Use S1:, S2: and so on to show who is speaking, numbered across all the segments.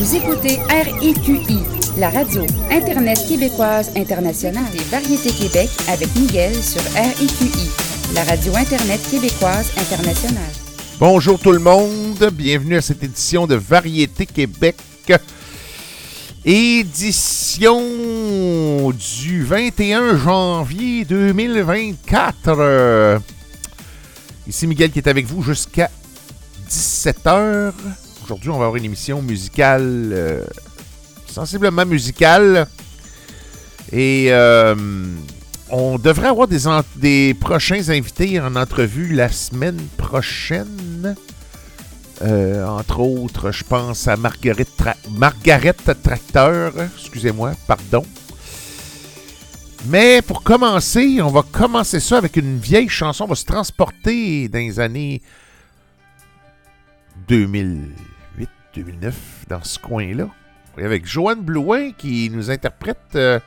S1: Vous écoutez RIQI, la radio Internet québécoise internationale des variétés Québec avec Miguel sur RIQI, la radio Internet québécoise internationale.
S2: Bonjour tout le monde, bienvenue à cette édition de Variété Québec. Édition du 21 janvier 2024. Ici Miguel qui est avec vous jusqu'à 17h. Aujourd'hui, on va avoir une émission musicale, euh, sensiblement musicale. Et euh, on devrait avoir des, prochains invités en entrevue la semaine prochaine. Euh, entre autres, je pense à Margaret, Margaret Tracteur. Excusez-moi, pardon. Mais pour commencer, on va commencer ça avec une vieille chanson. On va se transporter dans les années 2008, 2009, dans ce coin-là. Avec Joanne Blouin qui nous interprète euh,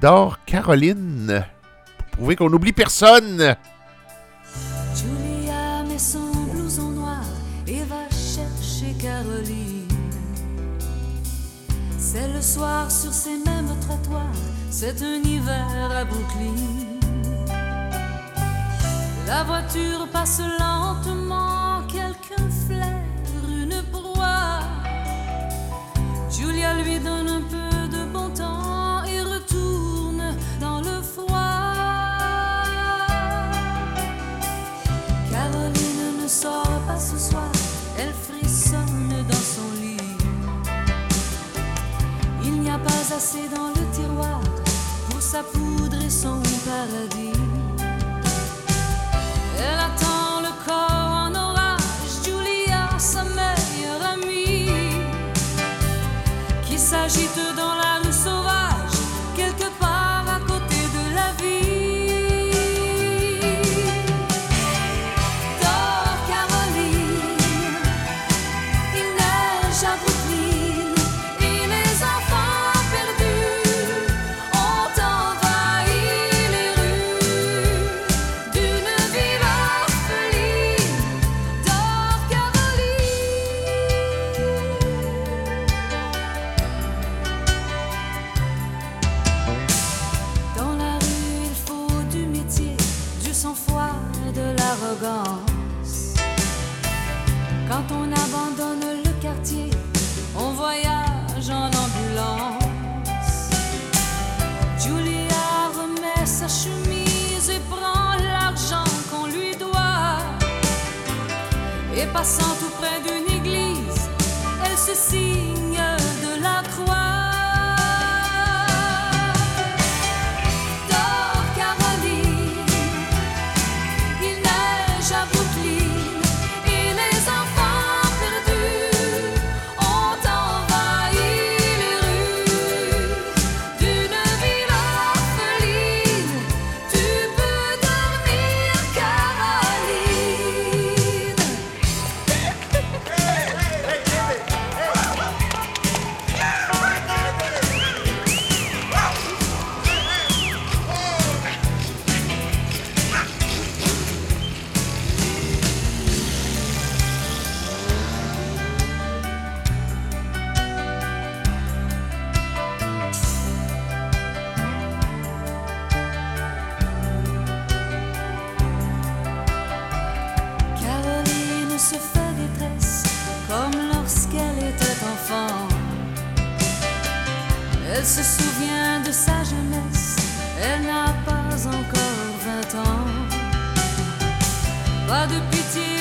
S2: Dor Caroline. Pour prouver qu'on n'oublie personne.
S3: Julia met son blouson noir et va chercher Caroline. C'est le soir sur ces mêmes trottoirs, c'est un hiver à Brooklyn. La voiture passe lentement, Julia lui donne un peu de bon temps et retourne dans le froid. Caroline ne sort pas ce soir, elle frissonne dans son lit. Il n'y a pas assez dans le tiroir pour sa poudre et son paradis. Passant tout près d'une église, elle se signe se souvient de sa jeunesse, elle n'a pas encore vingt ans. Pas de pitié,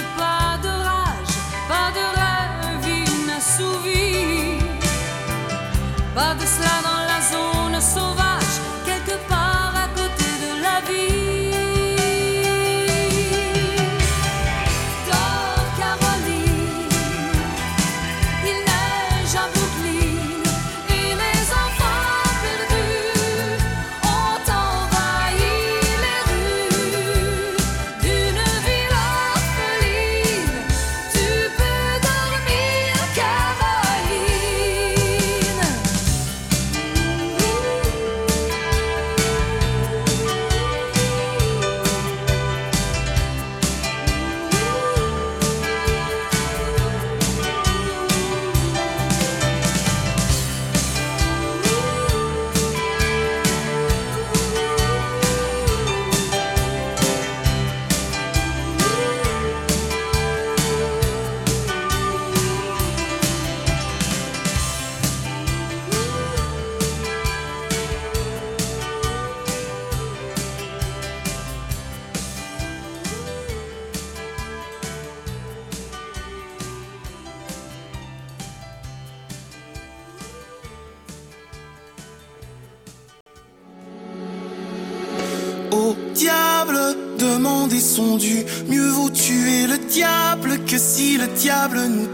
S4: diable nous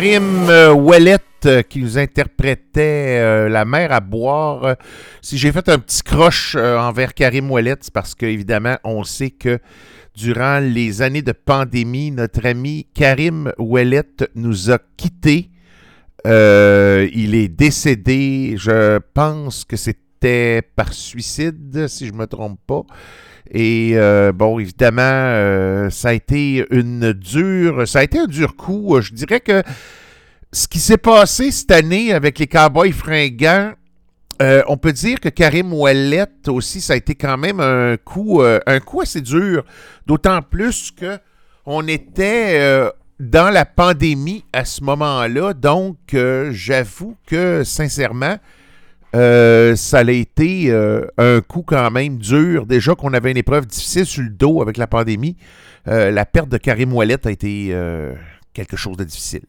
S2: Karim euh, Ouellet euh, qui nous interprétait euh, La mer à boire. Si j'ai fait un petit croche envers Karim Ouellet, c'est parce qu'évidemment, on sait que durant les années de pandémie, notre ami Karim Ouellet nous a quittés. Il est décédé, je pense que c'était par suicide, si je ne me trompe pas. Et bon, évidemment, ça a été une dure, ça a été un dur coup. Je dirais que ce qui s'est passé cette année avec les Cowboys fringants, euh, on peut dire que Karim Ouellet aussi, ça a été quand même un coup, euh, un coup assez dur. D'autant plus que on était euh, dans la pandémie à ce moment-là. Donc, j'avoue que sincèrement, ça a été un coup quand même dur. Déjà qu'on avait une épreuve difficile sur le dos avec la pandémie, la perte de Karim Ouellet a été quelque chose de difficile.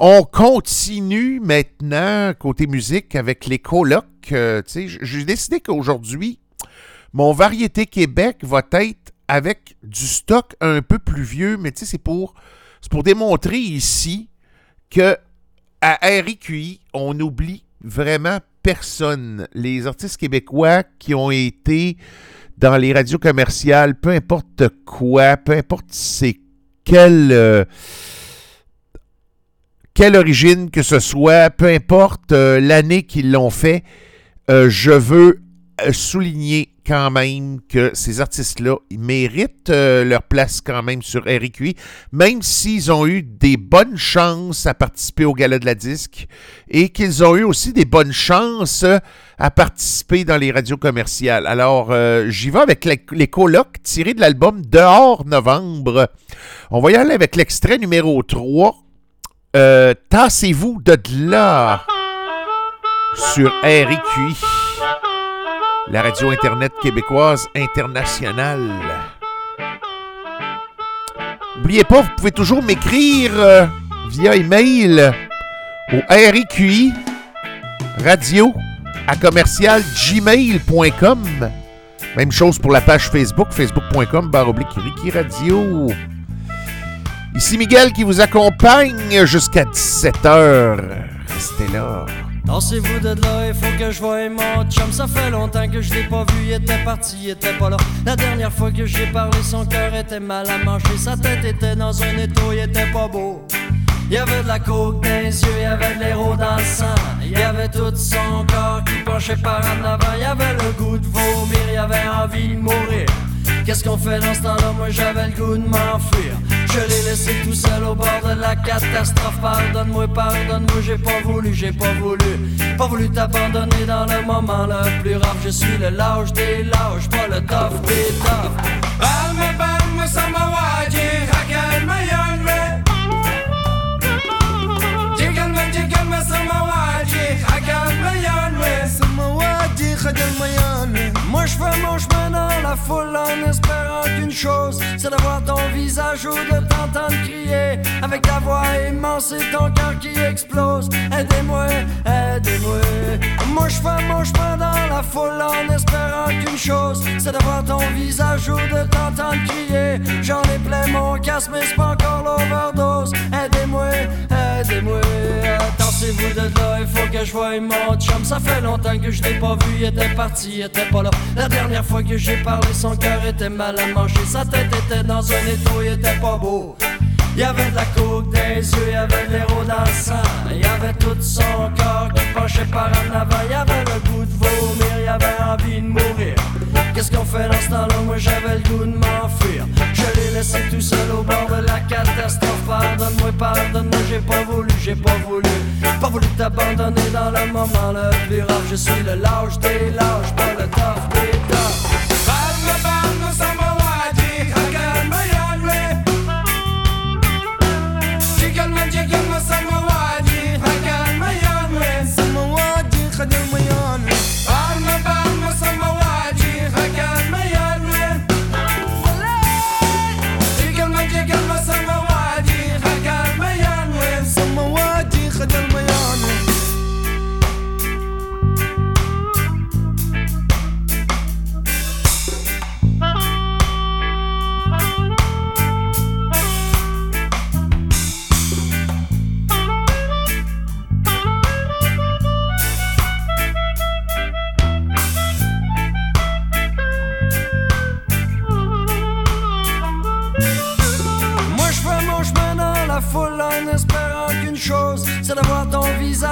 S2: On continue maintenant côté musique avec les colocs. Euh, J'ai décidé qu'aujourd'hui, mon variété Québec va être avec du stock un peu plus vieux, mais c'est pour, pour démontrer ici que à RIQI, on n'oublie vraiment personne. Les artistes québécois qui ont été dans les radios commerciales, peu importe quoi, peu importe c'est quelle, euh, quelle origine que ce soit, peu importe euh, l'année qu'ils l'ont fait, euh, je veux euh, souligner quand même que ces artistes-là ils méritent leur place quand même sur RQI, même s'ils ont eu des bonnes chances à participer au Gala de la Disque et qu'ils ont eu aussi des bonnes chances à participer dans les radios commerciales. Alors, j'y vais avec les, colocs tirés de l'album Dehors Novembre. On va y aller avec l'extrait numéro 3. Euh, Tassez-vous de là sur RQI la radio Internet québécoise internationale. N'oubliez pas, vous pouvez toujours m'écrire euh, via email au RIQI radio à commercial gmail.com. Même chose pour la page Facebook, facebook.com baroblique Radio. Ici Miguel qui vous accompagne jusqu'à 17h. Restez là.
S5: Dansez-vous de là, il faut que je voie mon chum. Ça fait longtemps que je l'ai pas vu, il était parti, il était pas là. La dernière fois que j'ai parlé, son cœur était mal à manger. Sa tête était dans un étau, il était pas beau. Il y avait de la coke dans les yeux, il y avait de l'héros dans le sang. Il y avait tout son corps qui penchait par en avant. Il y avait le goût de vomir, il y avait envie de mourir. Qu'est-ce qu'on fait dans ce temps-là? Moi j'avais le goût de m'enfuir. Je l'ai laissé tout seul au bord de la catastrophe. Pardonne-moi, pardonne-moi, j'ai pas voulu, j'ai pas voulu. Pas voulu t'abandonner dans le moment le plus rare. Je suis le lâche des lâches, pas le tough des tough. Foule en espérant qu'une chose, c'est d'avoir ton visage ou de t'entendre crier avec ta voix immense et ton cœur qui explose. Aidez-moi, aidez-moi. Moi je fais mon chemin dans la foule en espérant qu'une chose, c'est d'avoir ton visage ou de t'entendre crier. J'en ai plein mon casque mais c'est pas encore l'overdose. Aidez-moi, aidez-moi. Attendez-vous de là, il faut que je voie mon chum. Ça fait longtemps que je l'ai pas vu, il était parti, il était pas là. La dernière fois que j'ai parlé, son cœur était mal à manger. Sa tête était dans un étau, il était pas beau. Il y avait de la coke les yeux, il y avait de l'héros dans le. Il y avait tout son corps qui penchait par en avant. Il y avait le goût de vomir, il y avait envie de mourir. Qu'est-ce qu'on fait dans ce temps-là? Moi j'avais le goût de m'enfuir. Je l'ai laissé tout seul au bord de la catastrophe. Pardonne-moi, pardonne-moi, j'ai pas voulu, j'ai pas voulu. Pas voulu t'abandonner dans le moment le plus rare. Je suis le lâche des lâches, pas le tough des toughs.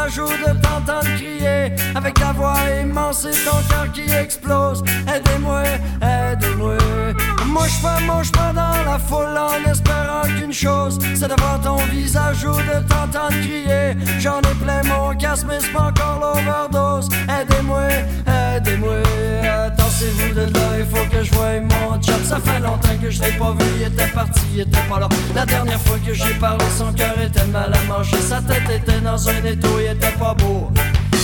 S5: Visage ou de t'entendre crier avec ta voix immense et ton cœur qui explose. Aidez-moi, aidez-moi. Je fais mon chemin dans la foule en espérant qu'une chose, c'est d'avoir ton visage ou de t'entendre crier. J'en ai plein mon casque mais c'est pas encore l'overdose. Aidez-moi, aidez-moi. Attendez-vous de là, il faut que je voie mon chum. Ça fait longtemps que je l'ai pas vu, il était parti, il était pas là. La dernière fois que j'ai parlé, son cœur était mal à manger. Sa tête était dans un étau, il était pas beau.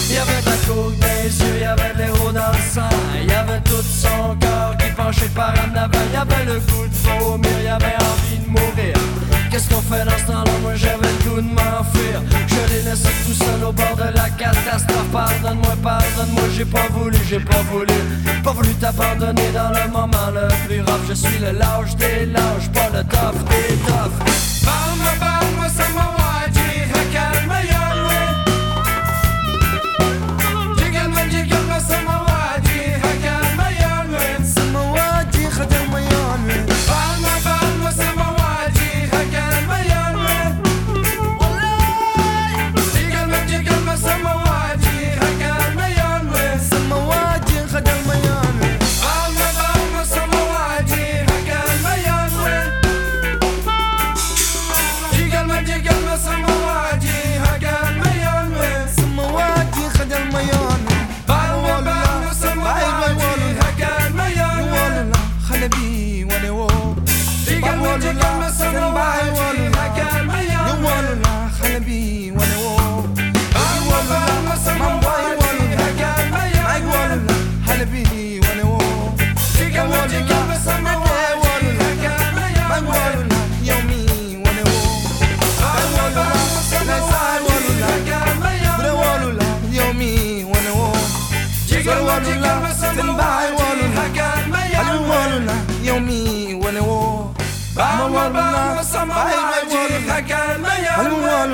S5: Il y avait de la coke dans yeux, il y avait de l'héros dans le sang. Il y avait tout son corps penchait par en avant. Il y avait le goût de vomir, il y avait envie de mourir. Qu'est-ce qu'on fait dans ce temps-là? Moi j'avais le goût de m'enfuir. Je l'ai laissé tout seul au bord de la catastrophe. Pardonne-moi, pardonne-moi, j'ai pas voulu, j'ai pas voulu. Pas voulu t'abandonner dans le moment le plus rare. Je suis le lâche des lâches, pas le tough des toughs.
S6: Balme, balme, samawaji, hakan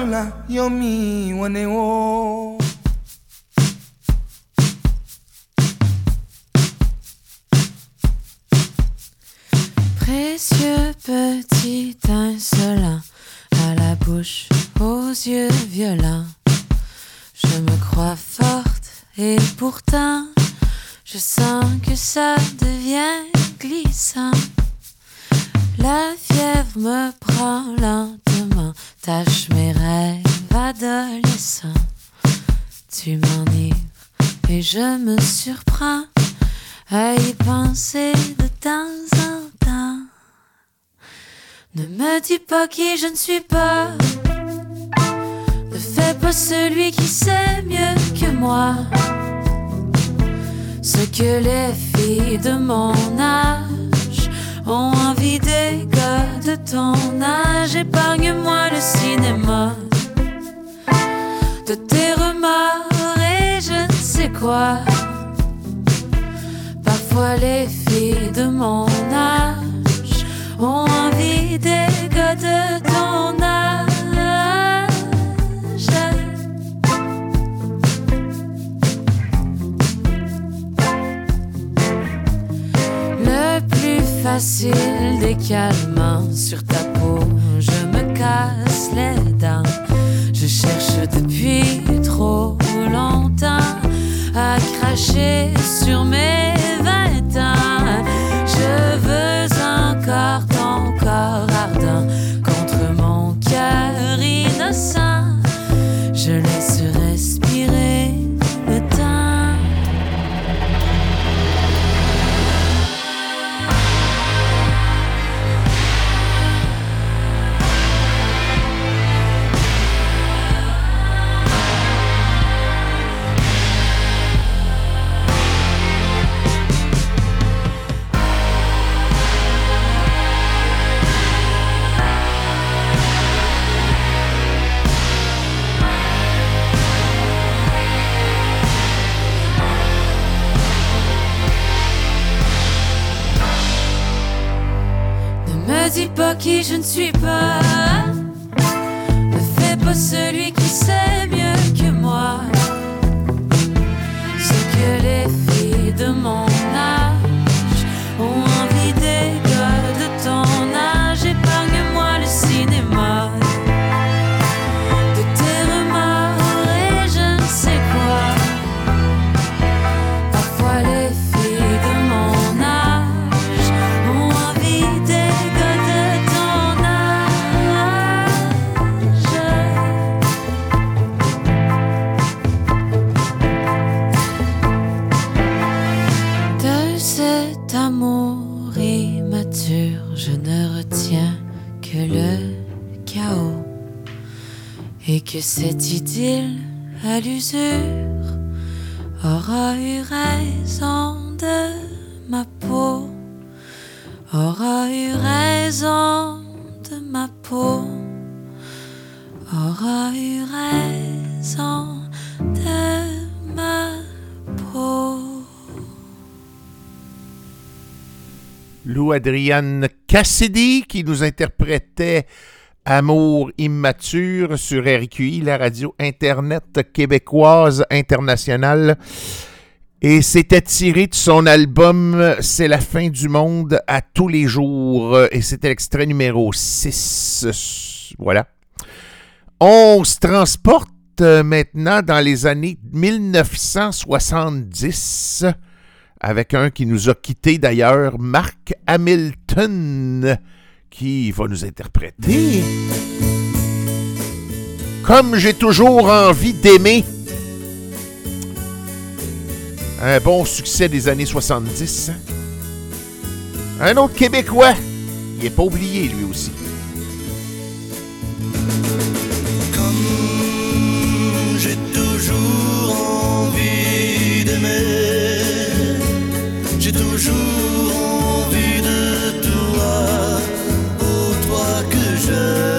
S4: Waluna yomi wane
S7: Précieux petit insolent, à la bouche, aux yeux violents. Je me crois forte et pourtant, je sens que ça devient glissant. La fièvre me prend lentement, tâche mes rêves adolescents. Tu m'enivres et je me surprends à y penser de temps en temps. Ne me dis pas qui je ne suis pas. Ne fais pas celui qui sait mieux que moi. Ce que les filles de mon âge ont envie des gars de ton âge. Épargne-moi le cinéma de tes remords et je ne sais quoi. Parfois les filles de mon âge ont envie des gars de ton âge. Facile des calmants sur ta peau, je me casse les dents. Je cherche depuis trop longtemps à cracher sur mes vingt ans. Je veux encore ton corps ardent dis pas qui je ne suis pas. Ne fais pas celui qui sait mieux que moi. Ce que les filles de que cette idylle à l'usure aura eu raison de ma peau, aura eu raison de ma peau, aura eu raison de ma peau.
S2: Lou Adrienne Cassidy qui nous interprétait Amour immature sur RQI, la radio Internet québécoise internationale. Et c'était tiré de son album C'est la fin du monde à tous les jours. Et c'était l'extrait numéro 6. Voilà. On se transporte maintenant dans les années 1970 avec un qui nous a quittés d'ailleurs, Mark Hamilton, qui va nous interpréter. Comme j'ai toujours envie d'aimer. Un bon succès des années 70. hein? Un autre Québécois. Il n'est pas oublié, lui aussi.
S8: J'ai toujours envie d'aimer. J'ai toujours que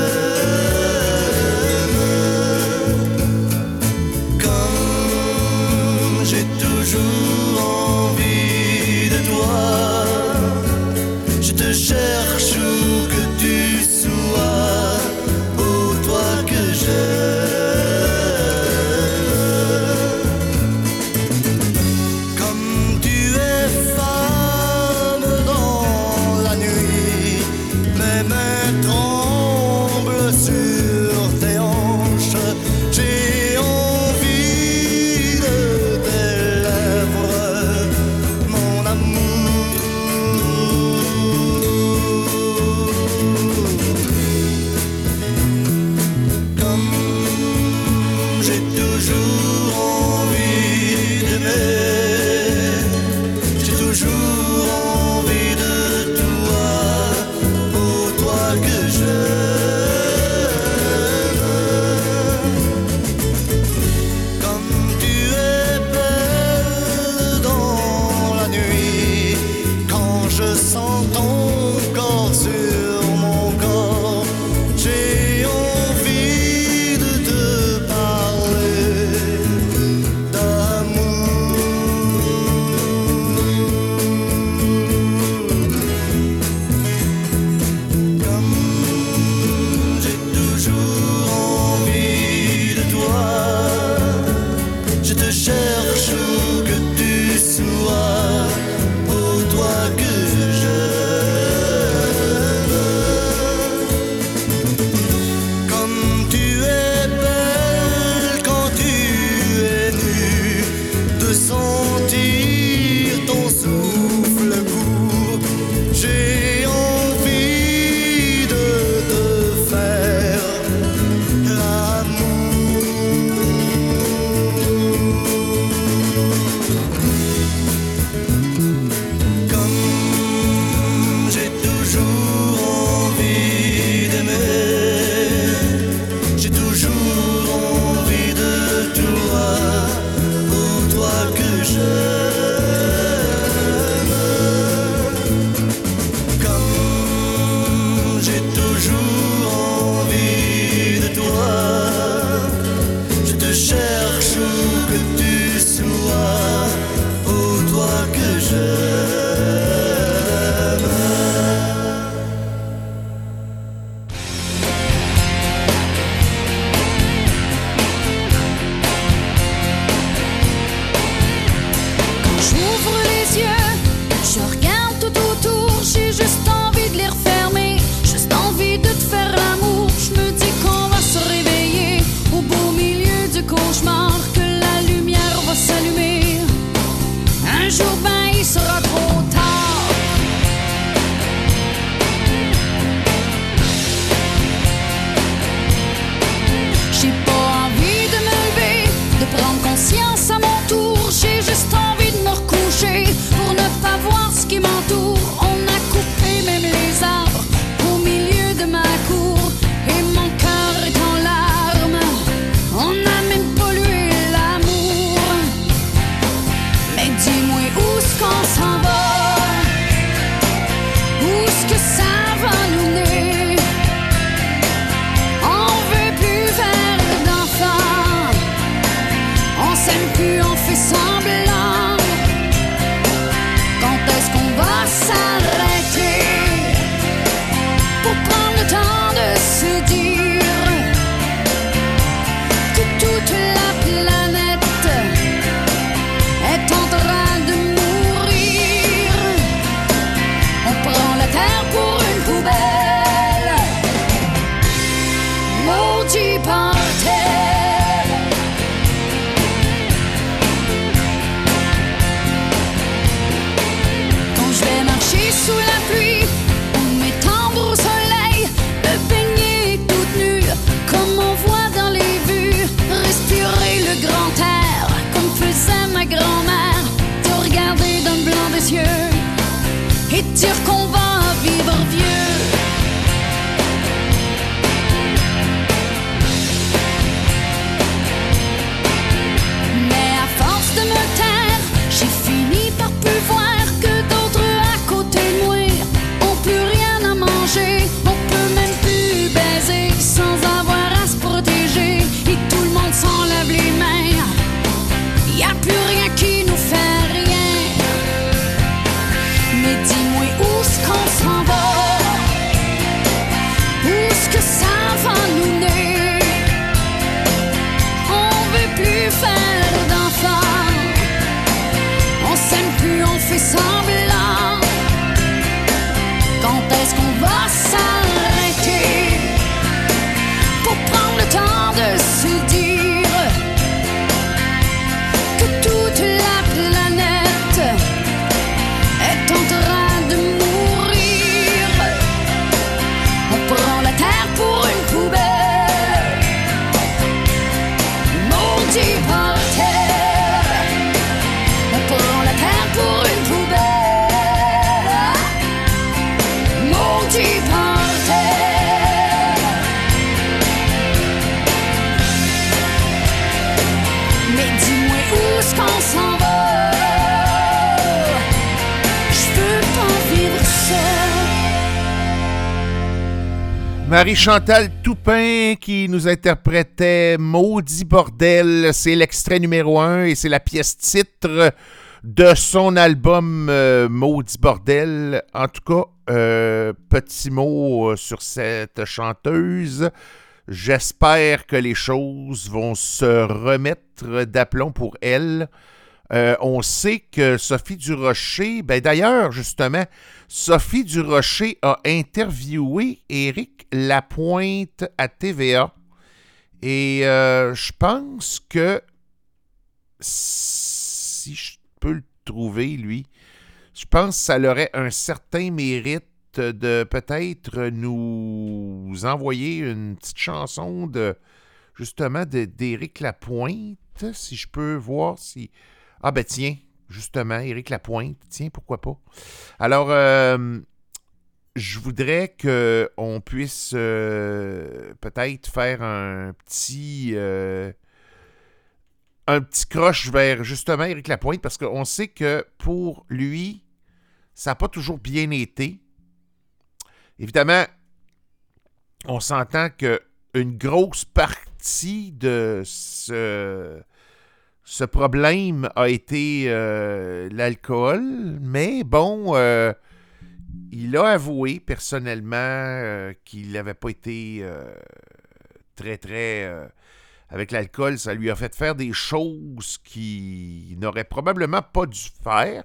S8: j'ai toujours
S2: Marie-Chantal Toupin qui nous interprétait Maudit bordel, c'est l'extrait numéro un et c'est la pièce titre de son album euh, Maudit bordel. En tout cas, euh, petit mot euh, sur cette chanteuse. J'espère que les choses vont se remettre d'aplomb pour elle. Euh, on sait que Sophie Durocher, ben d'ailleurs, justement, Sophie Durocher a interviewé Éric Lapointe à TVA. Et euh, je pense que si je peux le trouver, lui, je pense que ça aurait un certain mérite de peut-être nous envoyer une petite chanson de justement d'Éric Lapointe, si je peux voir si. Ah ben tiens, justement, Éric Lapointe, tiens, pourquoi pas. Alors, euh, je voudrais qu'on puisse euh, peut-être faire un petit. euh, un petit croche vers justement Éric Lapointe, parce qu'on sait que pour lui, ça n'a pas toujours bien été. Évidemment, on s'entend que une grosse partie de ce, ce problème a été euh, l'alcool, mais bon, euh, il a avoué personnellement euh, qu'il n'avait pas été très, très... avec l'alcool, ça lui a fait faire des choses qu'il n'aurait probablement pas dû faire.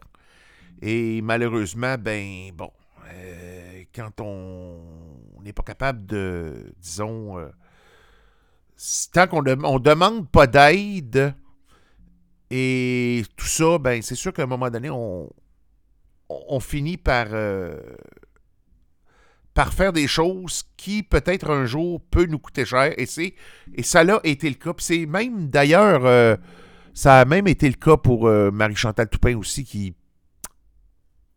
S2: Et malheureusement, ben bon, quand on n'est pas capable de, disons, tant qu'on ne demande pas d'aide et tout ça, ben c'est sûr qu'à un moment donné, on, finit par, euh, par faire des choses qui peut-être un jour peut nous coûter cher. Et, c'est, et ça l'a été le cas. C'est même d'ailleurs, euh, ça a même été le cas pour euh, Marie-Chantal Toupin aussi, qui,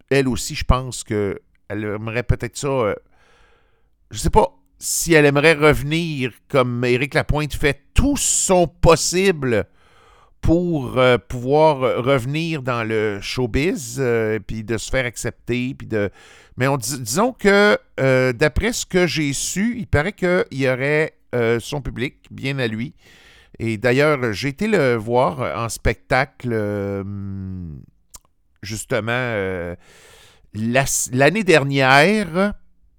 S2: elle aussi, je pense que elle aimerait peut-être ça. je sais pas si elle aimerait revenir comme Éric Lapointe fait tout son possible pour euh, pouvoir revenir dans le showbiz, euh, puis de se faire accepter, puis de... Mais on dis- disons que, euh, d'après ce que j'ai su, il paraît qu'il y aurait euh, son public, bien à lui, Et d'ailleurs, j'ai été le voir en spectacle, euh, justement, euh, la- l'année dernière,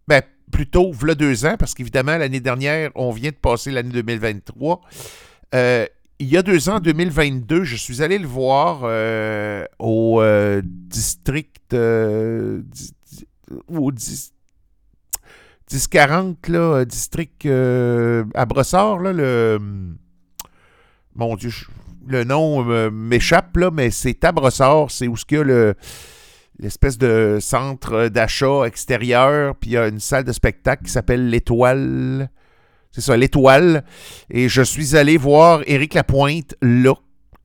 S2: ben, plutôt, v'là deux ans, parce qu'évidemment, l'année dernière, on vient de passer l'année 2023. Euh, il y a deux ans, en 2022, je suis allé le voir euh, au euh, district. euh, di- di- au dis- 1040, là, euh, district à Brossard, là, le. Mon Dieu, le nom m'échappe, là, mais c'est à Brossard, c'est où ce qu'il y a le l'espèce de centre d'achat extérieur, puis il y a une salle de spectacle qui s'appelle l'Étoile. C'est ça, l'Étoile. Et je suis allé voir Éric Lapointe là,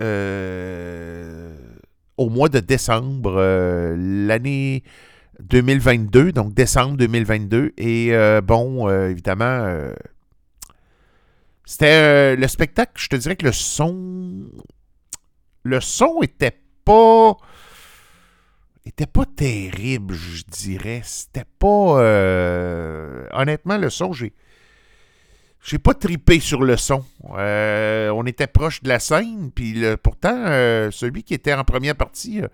S2: euh, au mois de décembre, euh, l'année 2022, donc décembre 2022. Et euh, bon, évidemment, c'était le spectacle, je te dirais que le son. Le son était pas. était pas terrible, je dirais. C'était pas. honnêtement, le son, j'ai. J'ai pas tripé sur le son. Euh, on était proche de la scène, puis pourtant, euh, celui qui était en première partie euh,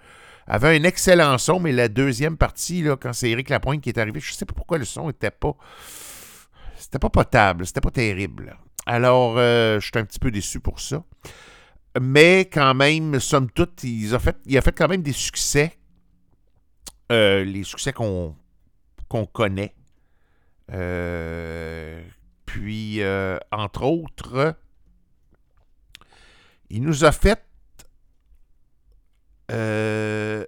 S2: avait un excellent son, mais la deuxième partie, là, quand c'est Éric Lapointe qui est arrivé, je sais pas pourquoi le son était pas. C'était pas potable, c'était pas terrible. Alors, je suis un petit peu déçu pour ça. Mais quand même, somme toute, il a fait, quand même des succès. Les succès qu'on connaît. Puis, euh, entre autres, il nous a fait euh,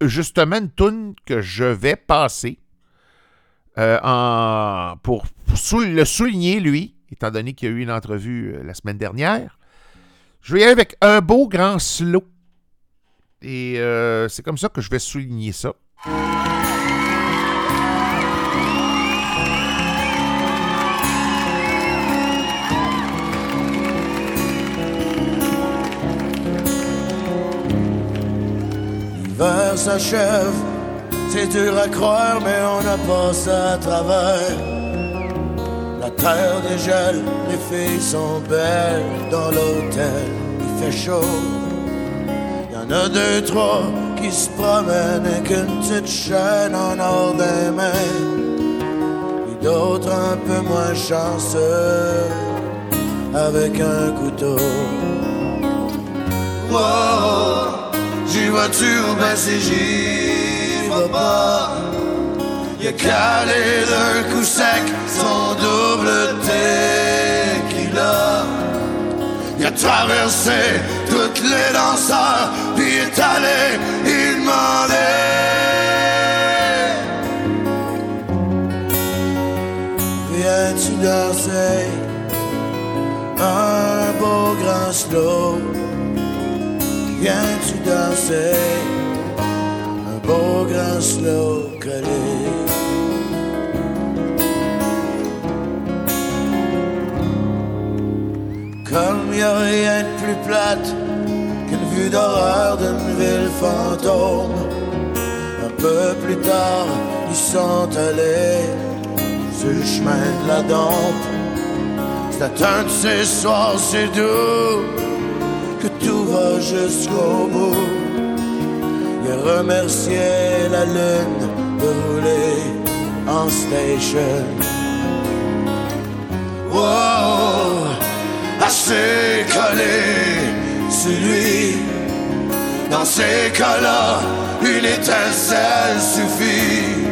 S2: justement une toune que je vais passer euh, en, pour, le souligner, lui, étant donné qu'il y a eu une entrevue la semaine dernière. Je vais y aller avec un beau grand slow. Et c'est comme ça que je vais souligner ça.
S9: S'achève, c'est dur à croire, mais on a passé à travers. La terre dégèle, les filles sont belles dans l'hôtel, il fait chaud. Y en a deux, trois qui se promènent avec une petite chaîne en or des mains. Et d'autres un peu moins chanceux, avec un couteau. Wow, j'y vas-tu ou ben si j'y vas pas? Il a calé d'un coup sec son double tequila. Il a traversé toutes les danseurs, puis est allé, il demandait. Viens-tu danser un beau grand slow? Viens-tu danser? Un beau grand slow collé? Comme y a rien de plus plate qu'une vue d'horreur d'une ville fantôme. Un peu plus tard, ils sont allés sur le chemin de la dompe. C'est un de ces soirs, c'est doux que tout va jusqu'au bout. Il remercié la lune de rouler en station. Wow, assez collé sur lui. Dans ces cas-là, une étincelle suffit.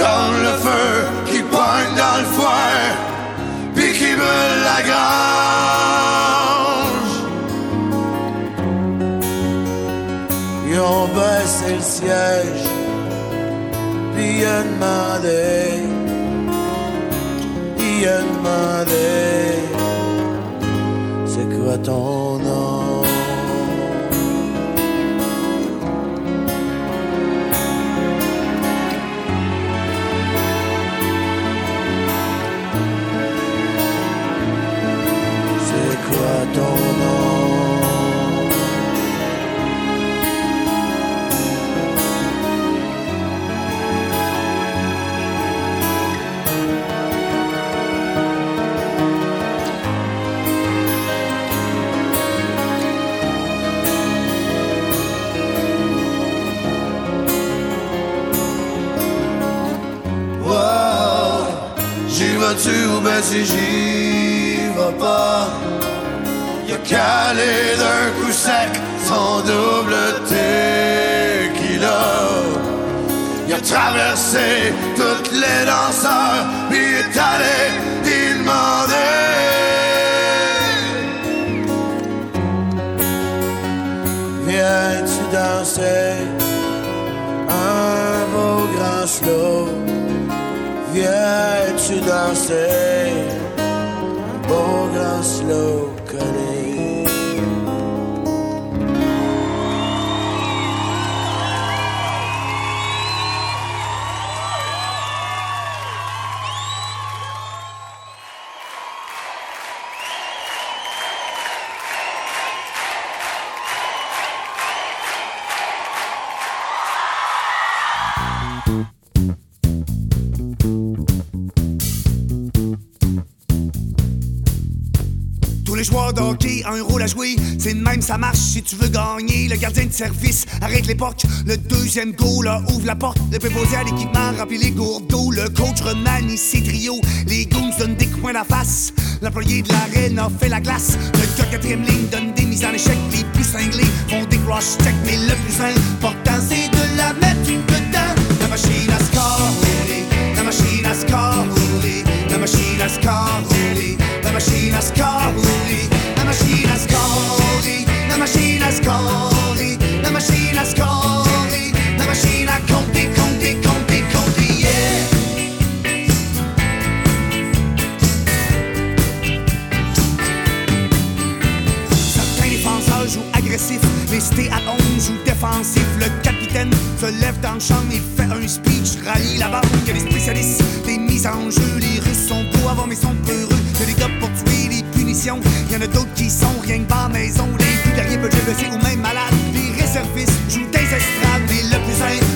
S9: Comme le feu qui pointe dans le foin, puis qui brûle la grange. Ils ont baissé le siège, puis il a demandé, il a demandé, c'est quoi ton nom? j'y vas-tu ou ben si j'y vas pas? Y a calé d'un coup sec son double tequila. Il a traversé toutes les danseurs, puis est allé y demander. Viens-tu danser un beau grand slow? Viens-tu danser un beau grand slow,
S10: Tous les joueurs de hockey ont un rôle à jouer. C'est même, ça marche si tu veux gagner. Le gardien de service arrête l'époque. Le deuxième goal ouvre la porte. Le préposé à l'équipement remplit les gourdes d'eau. Le coach remanie ses trios. Les goons donnent des de poing d'en face. L'employé de l'arène a fait la glace. Le quatrième ligne donne des mises en échec. Les plus cinglés font des cross-check. Mais le plus important, c'est de la mettre dedans. La machine à score. La machine à score. La machine à score. La machine à score, roulé. La machine à score, La machine à score, La machine à score, La machine à compter, compter, compter, compter, yeah. Certains défenseurs jouent agressif, les stay at home jouent défensif. Le capitaine se lève dans le champ et fait un speech, rallie la banque. Il y a des spécialistes, des mises en jeu. Les Russes sont beaux avant, mais sont Il y en a d'autres qui sont rien que la maison. Les plus guerriers peuvent blessés ou même malades. Les réservistes jouent des estrades, mais le plus important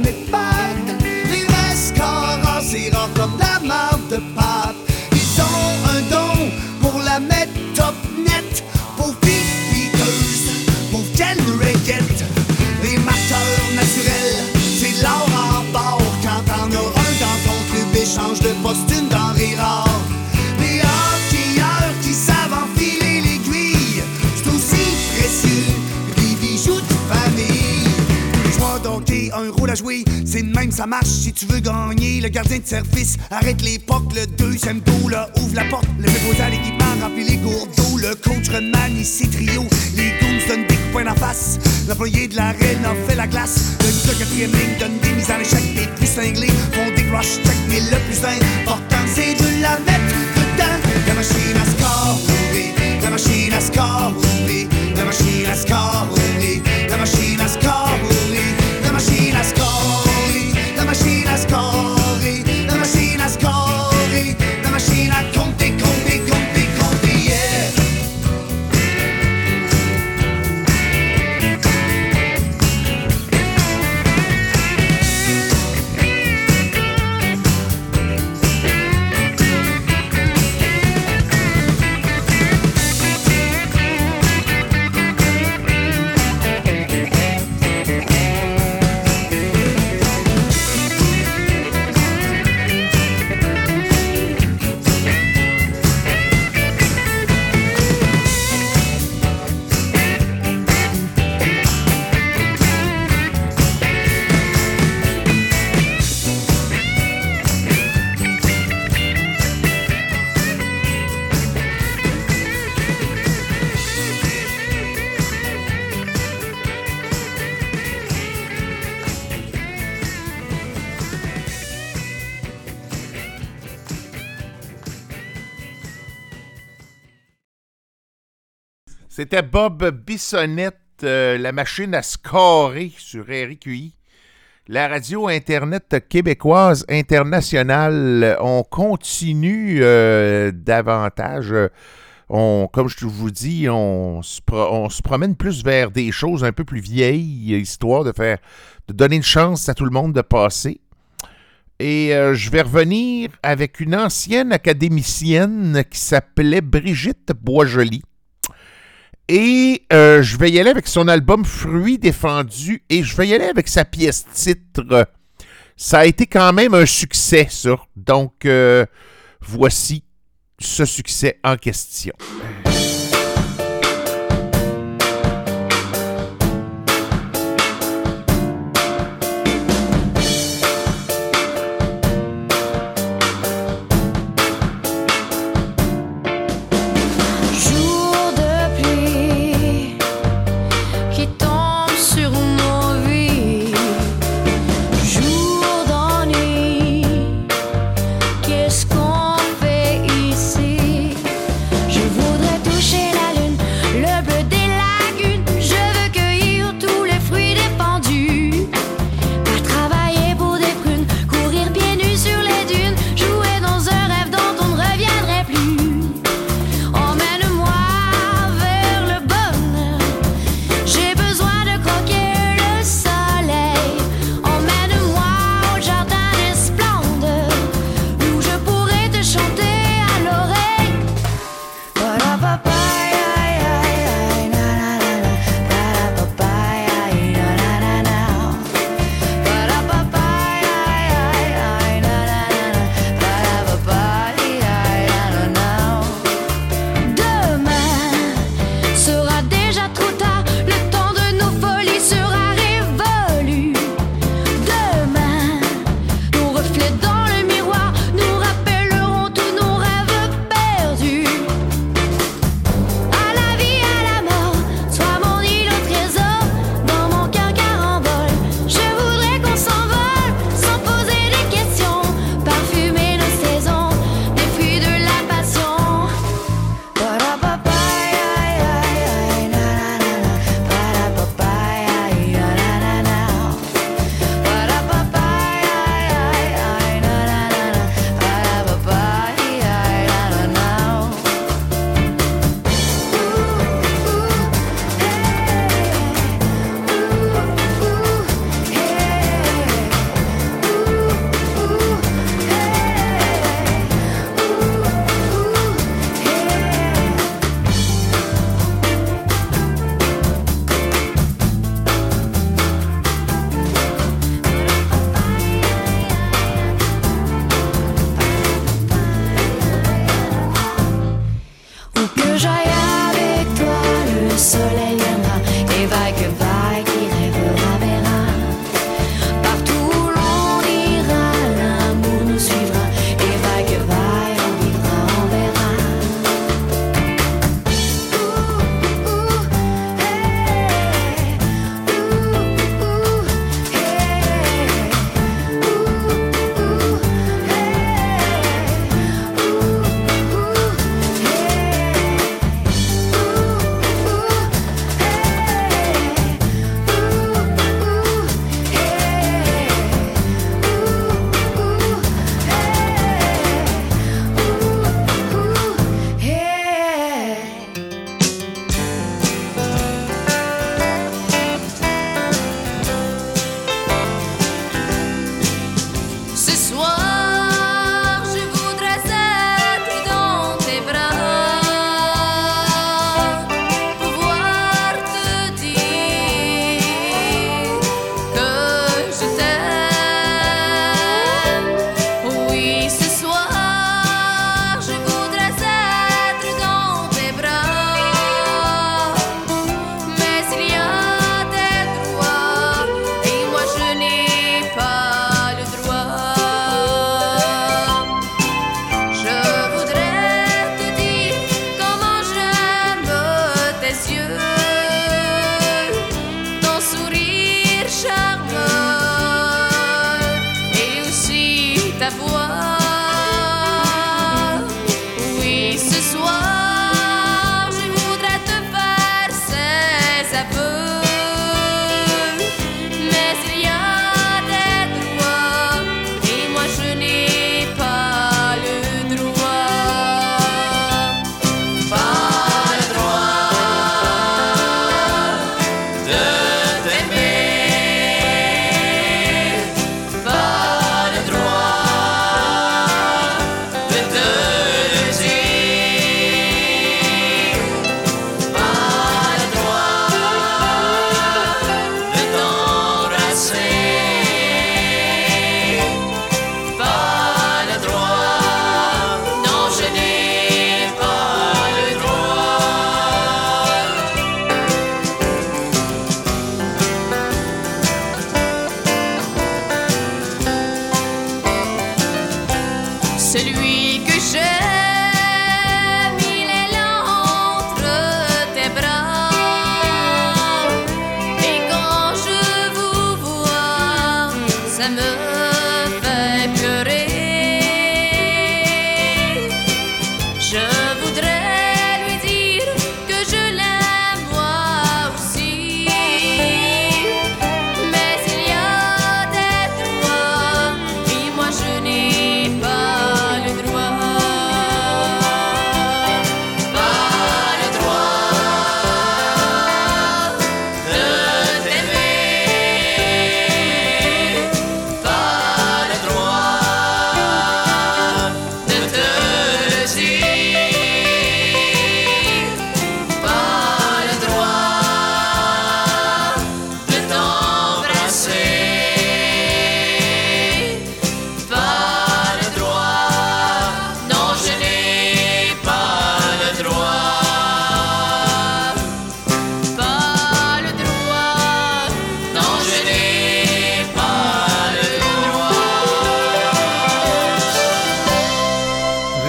S10: vrais scoreurs, c'est rare comme la marque de pâte. Ils ont un don pour la mettre top net. Pauvre Peters, pauvre Jen Reggett. Les marqueurs naturels, c'est l'or en. Quand t'en as un dans ton club, échange de poste jouer, c'est même, ça marche si tu veux gagner. Le gardien de service arrête l'époque, le deuxième goal là, ouvre la porte. Le préposé à l'équipement remplit les gourdes d'eau. Le coach remanie ses trios, les goons donnent des coups d'en face. L'employé de l'arène a fait la glace. Le quatrième ligne donne des mises en échec. Les plus cinglés font des cross-check, mais le plus important c'est de la mettre dedans. La machine à score, roulé. La machine à score, roulé. La machine à score, roulé. La machine à
S2: Bob Bissonnette, euh, la machine à scorer sur RQI. La radio Internet québécoise internationale, on continue euh, davantage. on, comme je vous dis, on se, on se promène plus vers des choses un peu plus vieilles, histoire de faire, de donner une chance à tout le monde de passer. Et euh, je vais revenir avec une ancienne académicienne qui s'appelait Brigitte Boisjoli. Et euh, je vais y aller avec son album Fruits défendus et je vais y aller avec sa pièce titre. Ça a été quand même un succès, ça. Donc, euh, voici ce succès en question.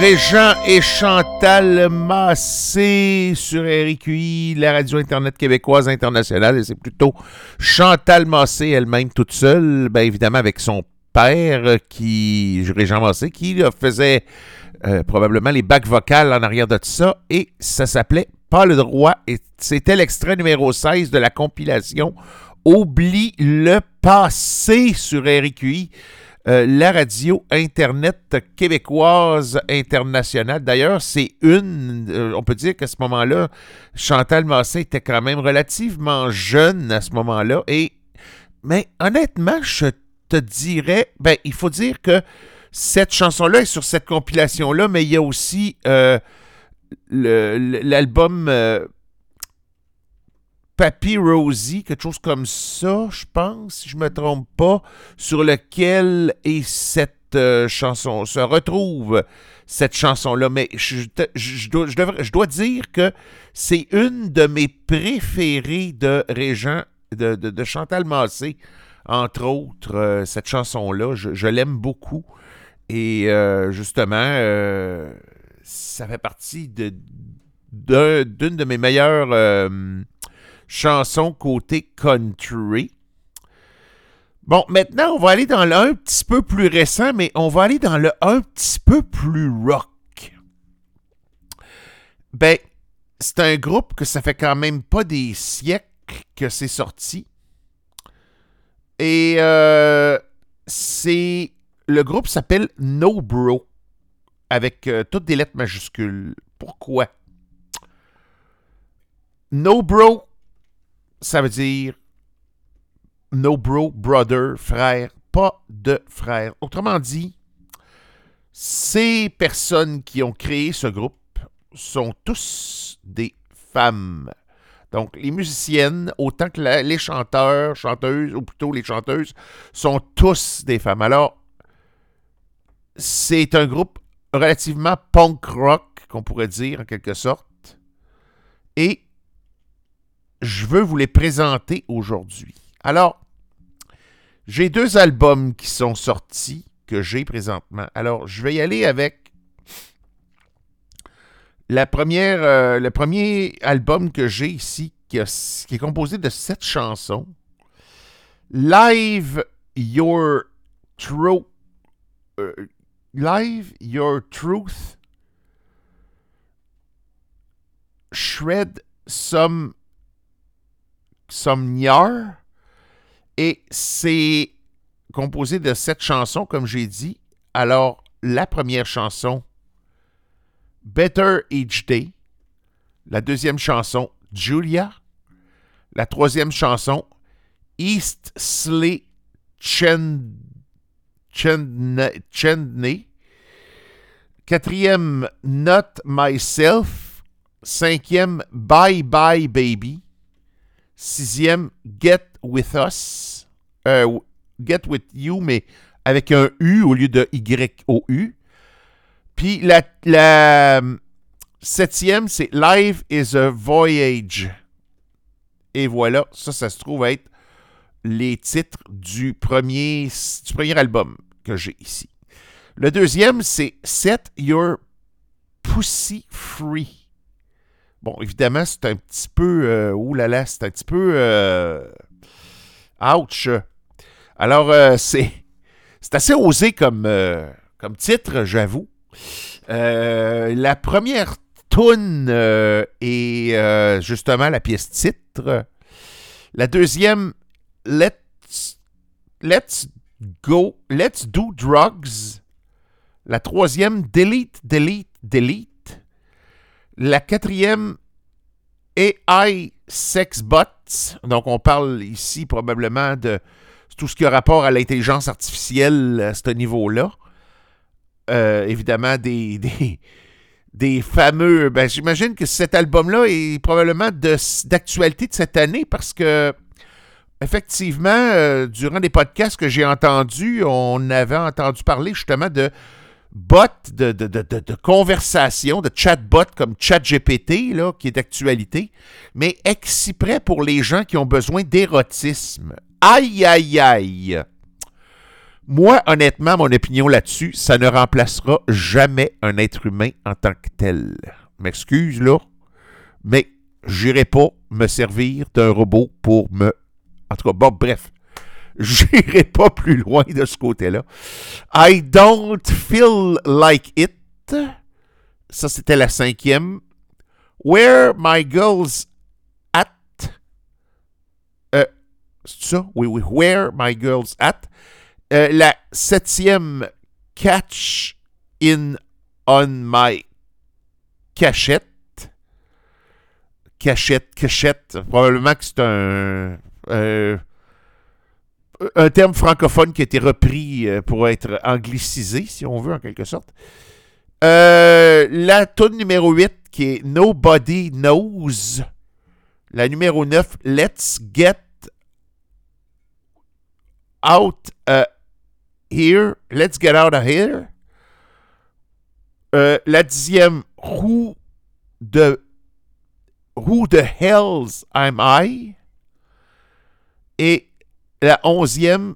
S2: Régent et Chantal Massé sur RIQI, la radio Internet québécoise internationale. Et c'est plutôt Chantal Massé elle-même toute seule, bien évidemment avec son père, qui, Régent Massé, qui faisait euh, probablement les bacs vocales en arrière de tout ça. Et ça s'appelait Pas le droit. Et c'était l'extrait numéro 16 de la compilation Oublie le passé sur RIQI. Euh, la radio Internet québécoise internationale. D'ailleurs, c'est une, euh, on peut dire qu'à ce moment-là, Chantal Massé était quand même relativement jeune à ce moment-là. Et, mais honnêtement, je te dirais, ben, il faut dire que cette chanson-là est sur cette compilation-là, mais il y a aussi euh, l'album euh, Papy Rosie, quelque chose comme ça, je pense, si je me trompe pas, sur lequel est cette euh, chanson, se retrouve cette chanson-là. Mais je, dois, dire que c'est une de mes préférées de Régent, de, de- Chantal Massé, entre autres, euh, cette chanson-là. Je, l'aime beaucoup. Et euh, justement, ça fait partie d'une de mes meilleures chansons côté country. Bon, maintenant, on va aller dans le un petit peu plus récent, mais on va aller dans le un petit peu plus rock. Ben, c'est un groupe que ça fait quand même pas des siècles que c'est sorti. Et euh, c'est. Le groupe s'appelle No Bro, avec euh, toutes des lettres majuscules. Pourquoi? No Bro, ça veut dire no bro, brother, frère, pas de frère. Autrement dit, ces personnes qui ont créé ce groupe sont tous des femmes. Donc, les musiciennes, autant que les chanteurs, chanteuses, ou plutôt les chanteuses, sont tous des femmes. Alors, c'est un groupe relativement punk rock, qu'on pourrait dire en quelque sorte. Et je veux vous les présenter aujourd'hui. Alors, j'ai deux albums qui sont sortis, que j'ai présentement. Alors, je vais y aller avec la première, euh, le premier album que j'ai ici, qui, est composé de sept chansons. Live Your Truth. Live Your Truth. Shred Some Nyar. Et c'est composé de sept chansons, comme j'ai dit. Alors, la première chanson, Better Each Day. La deuxième chanson, Julia. La troisième chanson, East Slay Chen, Chendney. Quatrième, Not Myself. Cinquième, Bye Bye Baby. Sixième, Get With Us. Euh, Get With You, mais avec un U au lieu de Y-O-U. Puis la, septième, c'est Life is a Voyage. Et voilà, ça, ça se trouve être les titres du premier, du premier album que j'ai ici. Le deuxième, c'est Set Your Pussy Free. Bon, évidemment, c'est un petit peu. Euh, oulala, c'est un petit peu. Euh, ouch. Alors, euh, c'est C'est assez osé comme, euh, comme titre, j'avoue. La première tune est justement la pièce titre. La deuxième, Let's, Let's Go, Let's Do Drugs. La troisième, Delete, Delete, Delete. La quatrième, AI Sex Bots. Donc, on parle ici probablement de tout ce qui a rapport à l'intelligence artificielle à ce niveau-là. Euh, évidemment, des, des, fameux. Ben, J'imagine que cet album-là est probablement d'actualité de, cette année parce que, effectivement, euh, durant les podcasts que j'ai entendus, on avait entendu parler justement de bots, de, conversation, de chatbots comme ChatGPT, qui est d'actualité, mais exprès pour les gens qui ont besoin d'érotisme. Aïe, aïe, aïe. Moi, honnêtement, mon opinion là-dessus, ça ne remplacera jamais un être humain en tant que tel. M'excuse, là, mais j'irai pas me servir d'un robot pour me... En tout cas, bon, bref, j'irai pas plus loin de ce côté-là. I don't feel like it. Ça, c'était la cinquième. Where my girls at? Euh, c'est ça? Oui, oui. Where my girls at? Euh, la septième, Catch in on my cachette. Cachette, cachette. Probablement que c'est un, un terme francophone qui a été repris euh, pour être anglicisé, si on veut, en quelque sorte. Euh, la tune numéro 8, qui est Nobody Knows. La numéro 9, Let's Get Out uh, Here. Let's Get Out of Here. Euh, la dixième, Who the, who the Hells Am I? La onzième,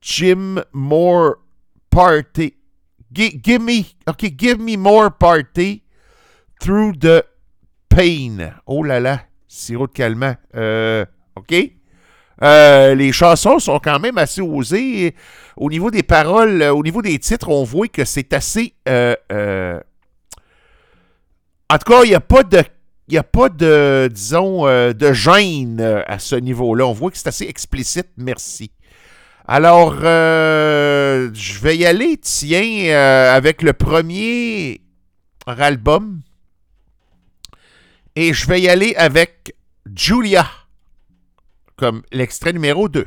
S2: Jim Moore Party. Gi- give me, okay, give me more party through the pain. Oh là là, sirop de calmant. Euh, OK? Euh, les chansons sont quand même assez osées. Au niveau des paroles, euh, au niveau des titres, on voit que c'est assez. En tout cas, il n'y a pas de. Il n'y a pas de, disons, euh, de gêne euh, à ce niveau-là. On voit que c'est assez explicite. Merci. Alors, euh, je vais y aller, tiens, avec le premier album. Et je vais y aller avec Julia, comme l'extrait numéro 2.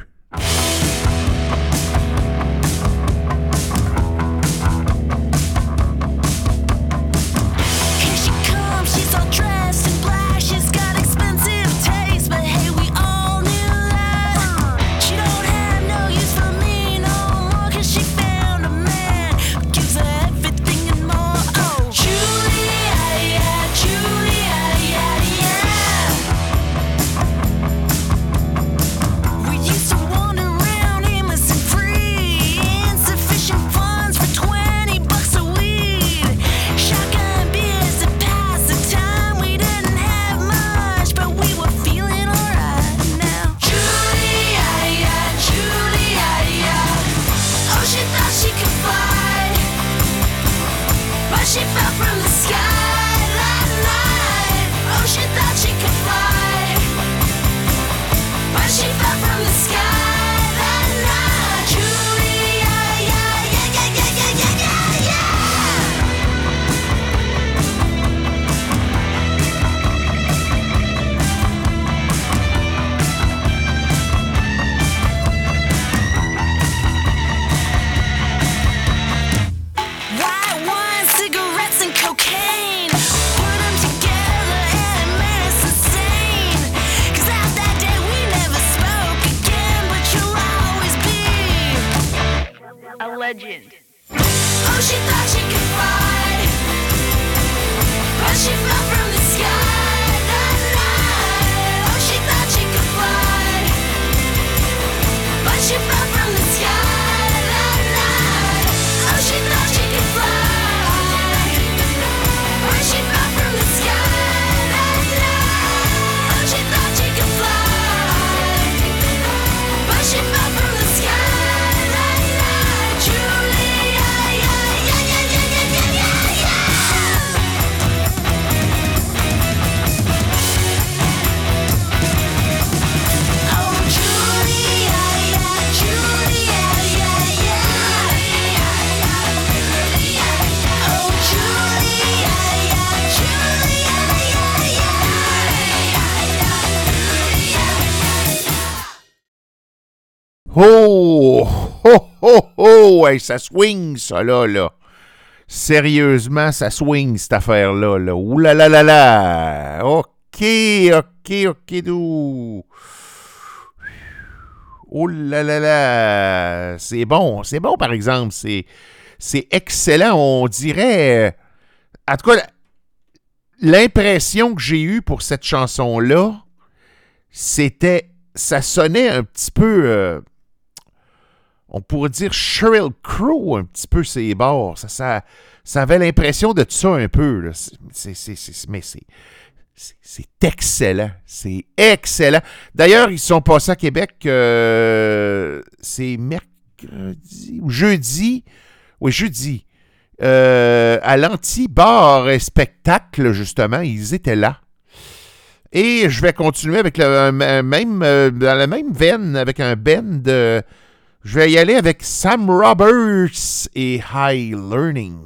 S11: Oh!
S2: Ça swing, ça, là, là. Sérieusement, ça swing, cette affaire-là, là. Ouh là là là! OK, OK, OK, d'où? Oh! C'est bon, c'est bon, par exemple. C'est, c'est excellent. On dirait... euh, En tout cas, l'impression que j'ai eue pour cette chanson-là, c'était... Ça sonnait un petit peu... euh, on pourrait dire Sheryl Crow un petit peu ses bords. Ça, ça, ça avait l'impression de ça un peu. là. Mais c'est, c'est- excellent. C'est excellent. D'ailleurs, ils sont passés à Québec, euh, c'est mercredi ou jeudi. Oui, jeudi. Euh, à l'anti-bar spectacle, justement. Ils étaient là. Et je vais continuer avec le même, euh, dans la même veine, avec un band. euh, je vais y aller avec Sam Roberts et High Learning.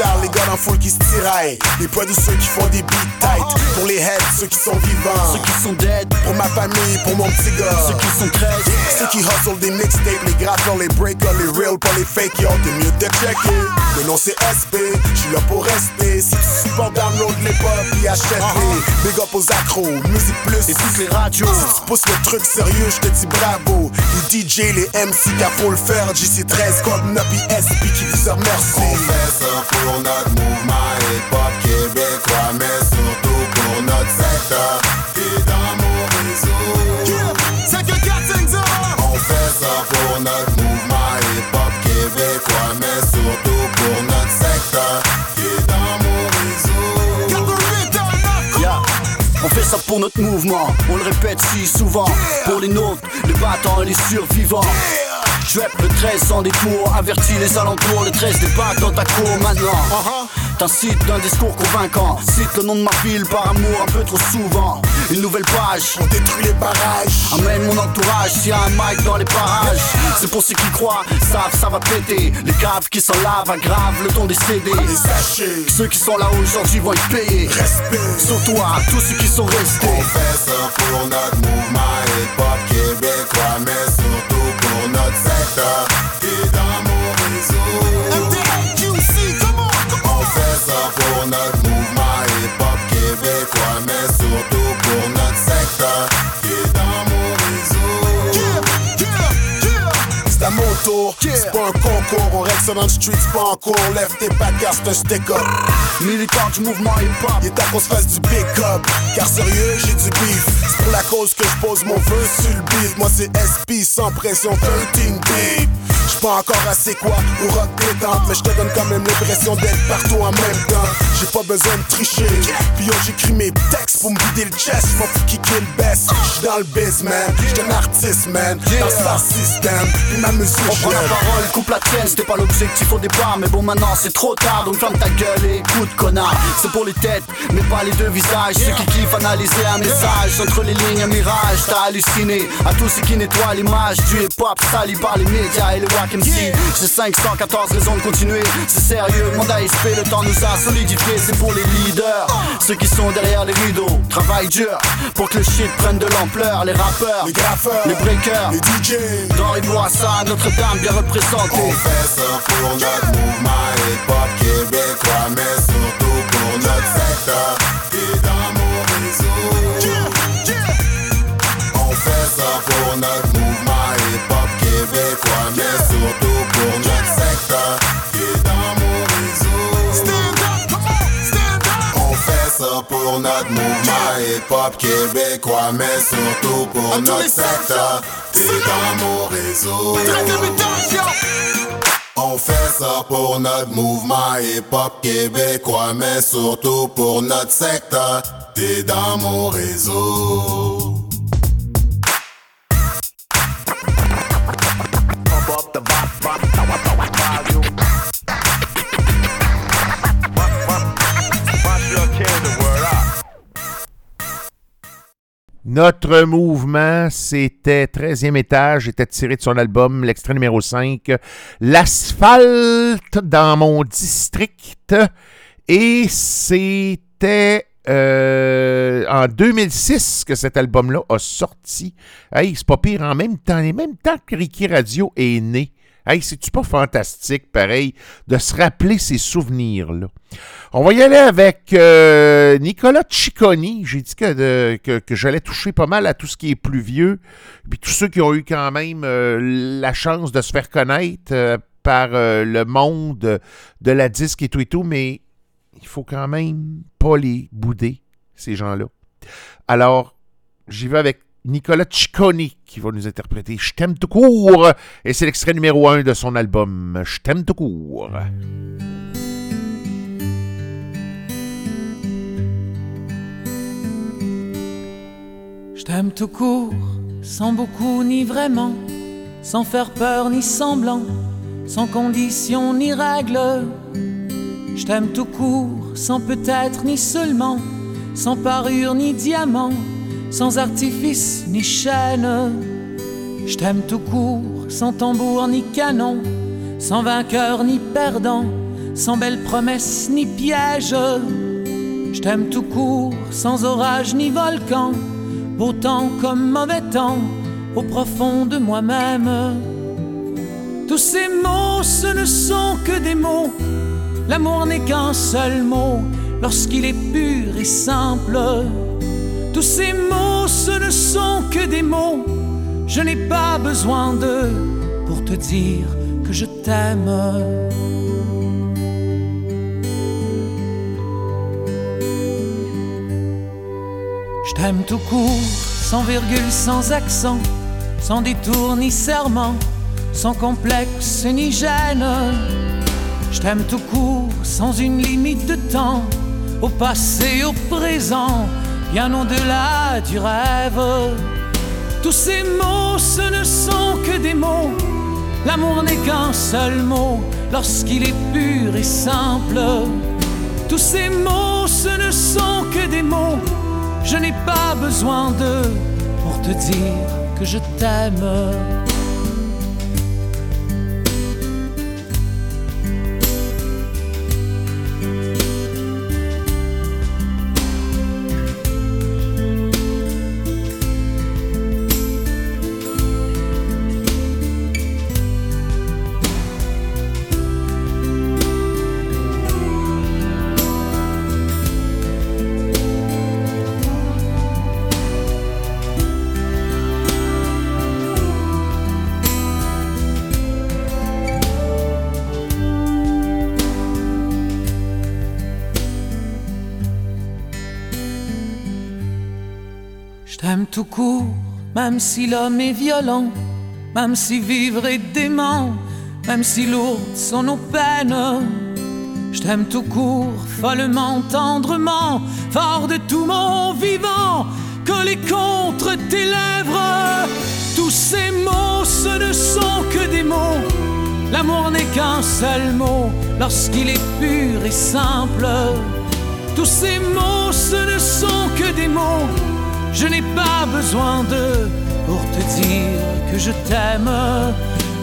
S12: Gars dans foule qui se tiraillent. Les poids de ceux qui font des beats tight. Pour les heads, ceux qui sont vivants.
S13: Ceux qui sont dead.
S12: Pour ma famille, pour mon petit gars.
S13: Ceux qui sont 13.
S12: Ceux qui hustle des mixtapes, les graffeurs, les breakers, les real, pas les fake, yo, t'es mieux de checker. Le nom c'est SP, j'suis là pour rester. Si tu supportes download les pop, puis achète Big up aux accros, musique plus.
S13: Et toutes les radios.
S12: Si tu pousses le truc sérieux, j'te dis bravo. Les DJ, les MC, qu'a faut le faire. JC13, Code Nappy SP qui vous remercie.
S14: On fait ça pour notre mouvement hip-hop québécois, mais surtout pour notre secteur et dans mon réseau.
S12: C'est que 4
S14: On fait ça pour notre mouvement hip-hop québécois, mais surtout pour notre secteur et dans mon réseau.
S13: Yeah. On fait ça pour notre mouvement, on le répète si souvent. Pour les nôtres, les battants et les survivants. Je le 13 sans détour, avertis les alentours, le 13 débarque dans ta cour maintenant. T'incites d'un discours convaincant, cite le nom de ma ville par amour un peu trop souvent. Une nouvelle page,
S12: on détruit les barrages.
S13: Amène mon entourage, s'il y a un mic dans les parages. C'est pour ceux qui croient, savent, ça va péter. Les caves qui s'en lavent aggravent le ton des CD.
S12: Les sachets,
S13: ceux qui sont là aujourd'hui vont y payer.
S12: Respect,
S13: surtout à tous ceux qui sont restés.
S14: On fait ça pour notre mouvement québécois, notre
S12: concours, on ça dans le street, pas en cours. Lève tes car c'est un stick-up.
S13: Militant du mouvement hip-hop,
S12: il est temps qu'on se fasse du big up. Car sérieux, j'ai du beef. C'est pour la cause que je pose mon vœu sur le beat. Moi c'est SP sans pression, 13 beat. J'suis pas encore assez quoi au rock détente, mais je te donne quand même l'impression d'être partout en même temps. J'ai pas besoin de tricher. Puis j'écris mes textes pour me vider le chest. J'm'en fous qui kill le best. J'suis dans le biz, man. J'suis un artiste, man. Dans le star system. Puis ma musique,
S13: On prend la parole, coupe la tienne, c'était pas l'objectif au départ Mais bon maintenant c'est trop tard, donc ferme ta gueule et écoute connard. C'est pour les têtes, mais pas les deux visages. Ceux qui kiffent analyser un message. Entre les lignes un mirage, t'as halluciné. À tous ceux qui nettoient l'image du hip-hop Sali par les médias et le wack MC J'ai 514 raisons de continuer, c'est sérieux Mon ASP, le temps nous a solidifié C'est pour les leaders, ceux qui sont derrière les rideaux Travail dur, pour que le shit prenne de l'ampleur Les rappeurs,
S12: les graffeurs,
S13: les breakers,
S12: les DJ
S13: Dans les bois ça, Notre-Dame bien représentée.
S14: On fait ça pour notre mouvement hip-hop québécois, mais surtout pour notre secteur. Et dans mon réseau. On fait ça pour notre mouvement hip-hop québécois, mais surtout pour notre pour notre mouvement hip-hop québécois, mais surtout pour
S12: À
S14: notre secteur et dans mon réseau. On fait ça pour notre mouvement hip-hop québécois, mais surtout pour notre secteur. T'es dans mon réseau.
S2: Notre mouvement, c'était 13e étage, était tiré de son album, l'extrait numéro 5, L'asphalte dans mon district. Et c'était euh, en 2006 que cet album-là a sorti. Hey, c'est pas pire, en même temps, en même temps que Ricky Radio est né. Hey, c'est-tu pas fantastique, pareil, de se rappeler ces souvenirs-là? On va y aller avec euh, Nicolas Cicconi. J'ai dit que, j'allais toucher pas mal à tout ce qui est plus vieux, puis tous ceux qui ont eu quand même euh, la chance de se faire connaître euh, par le monde de la disque et tout et tout, mais il faut quand même pas les bouder, ces gens-là. Alors, j'y vais avec Nicolas Cicconi qui va nous interpréter Je t'aime tout court. Et c'est l'extrait numéro 1 de son album Je t'aime tout court.
S15: Je t'aime tout court, sans beaucoup ni vraiment, sans faire peur ni semblant, sans condition ni règle. Je t'aime tout court, sans peut-être ni seulement, sans parure ni diamant, sans artifice ni chaîne. Je t'aime tout court, sans tambour ni canon, sans vainqueur ni perdant, sans belles promesses ni pièges. Je t'aime tout court, sans orage ni volcan, beau temps comme mauvais temps, au profond de moi-même. Tous ces mots, ce ne sont que des mots. L'amour n'est qu'un seul mot lorsqu'il est pur et simple. Tous ces mots, ce ne sont que des mots. Je n'ai pas besoin d'eux pour te dire que je t'aime. Je t'aime tout court, sans virgule, sans accent, sans détour ni serment, sans complexe ni gêne. Je t'aime tout court, sans une limite de temps, au passé, au présent, bien au-delà du rêve. Tous ces mots, ce ne sont que des mots. L'amour n'est qu'un seul mot lorsqu'il est pur et simple. Tous ces mots, ce ne sont que des mots. Je n'ai pas besoin d'eux pour te dire que je t'aime. Tout court, même si l'homme est violent, même si vivre est dément, même si lourdes sont nos peines. Je t'aime tout court, follement, tendrement, fort de tout mon vivant, collé contre tes lèvres. Tous ces mots, ce ne sont que des mots. L'amour n'est qu'un seul mot lorsqu'il est pur et simple. Tous ces mots, ce ne sont que des mots. Je n'ai pas besoin d'eux pour te dire que je t'aime.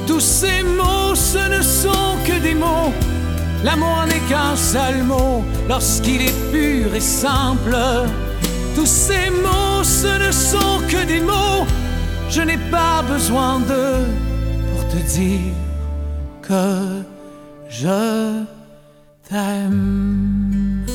S15: Tous ces mots, ce ne sont que des mots. L'amour n'est qu'un seul mot lorsqu'il est pur et simple. Tous ces mots, ce ne sont que des mots. Je n'ai pas besoin d'eux pour te dire que je t'aime.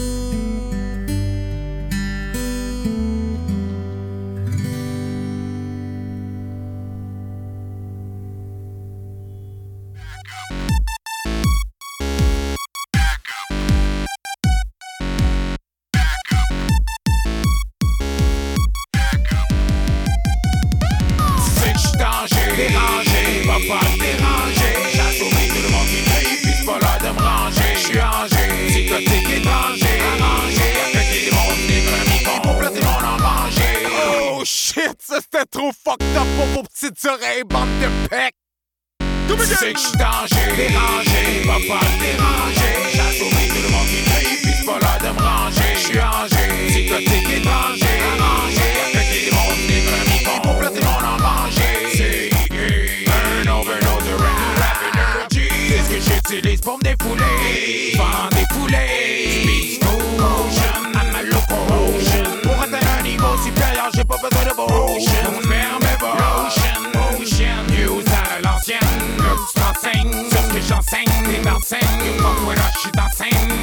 S6: Enseignes. Pas moi là, j'suis.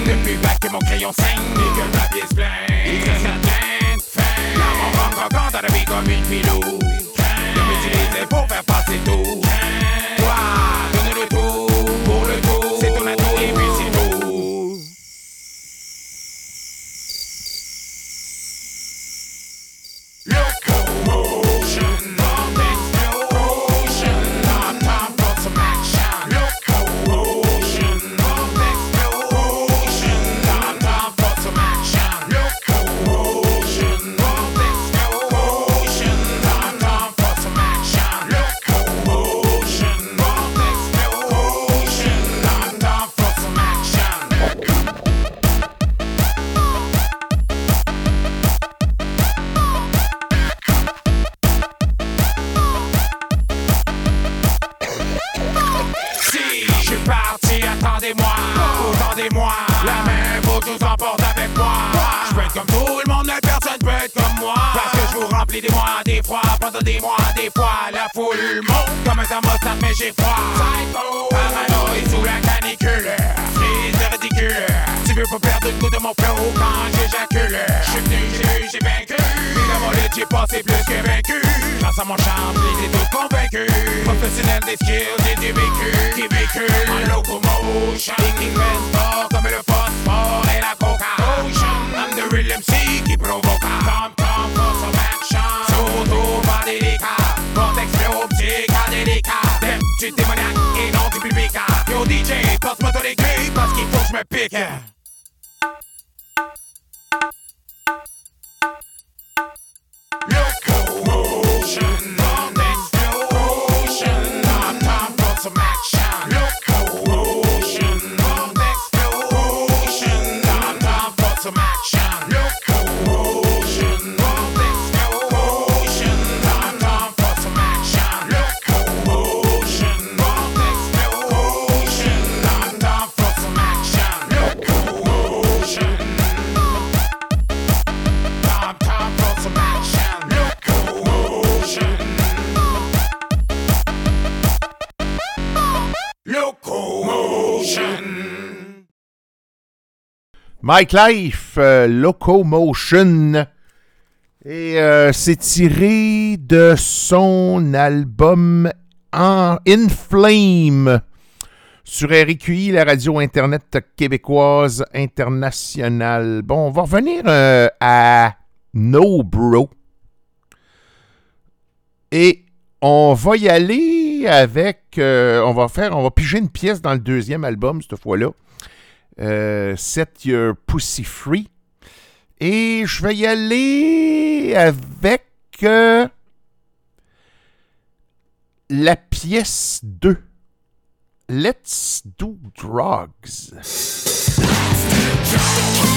S6: Depuis bac que mon crayon saigne. Et que le papier se plaint. Et que ça plein de fin. Là, mon croquant dans la vie comme une filou. De m'utiliser pour faire passer tout. Mon charme, les tous convaincus. Professionnel des skills et du vécu. Qui en locomotion. Reste fort comme le phosphore et la coca. Ocean, I'm the real MC qui provoque. Tom Tom for some action. Surtout pas délicat. Contexte optique délicat. Thème du démoniaque et non du public. Yo DJ, passe-moi ton aiguille parce qu'il faut que je me pique.
S2: Mike Life, euh, Locomotion. Et euh, c'est tiré de son album In Flame sur RQI, la radio Internet québécoise internationale. Bon, on va revenir euh, à No Bro. Et on va y aller avec. on va faire. On va piger une pièce dans le deuxième album cette fois-là. Euh, Set Your Pussy Free. Et je vais y aller avec euh, la pièce 2. Let's do drugs.
S11: drugs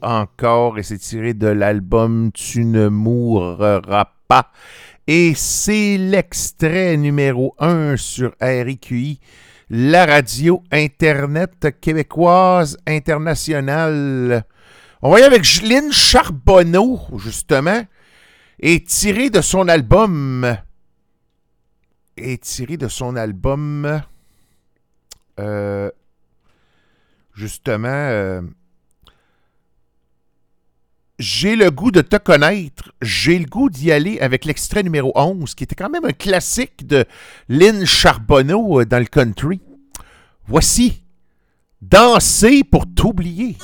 S3: encore et c'est tiré de l'album Tu ne mourras pas. Et c'est l'extrait numéro 1 sur RIQI, la radio Internet québécoise internationale. On va y aller avec Jeline Charbonneau, justement, et tiré de son album. Et tiré de son album. Euh, justement. Euh, j'ai le goût de te connaître. J'ai le goût d'y aller avec l'extrait numéro 11, qui était quand même un classique de Lynn Charbonneau euh, dans le country. Voici Danser pour t'oublier.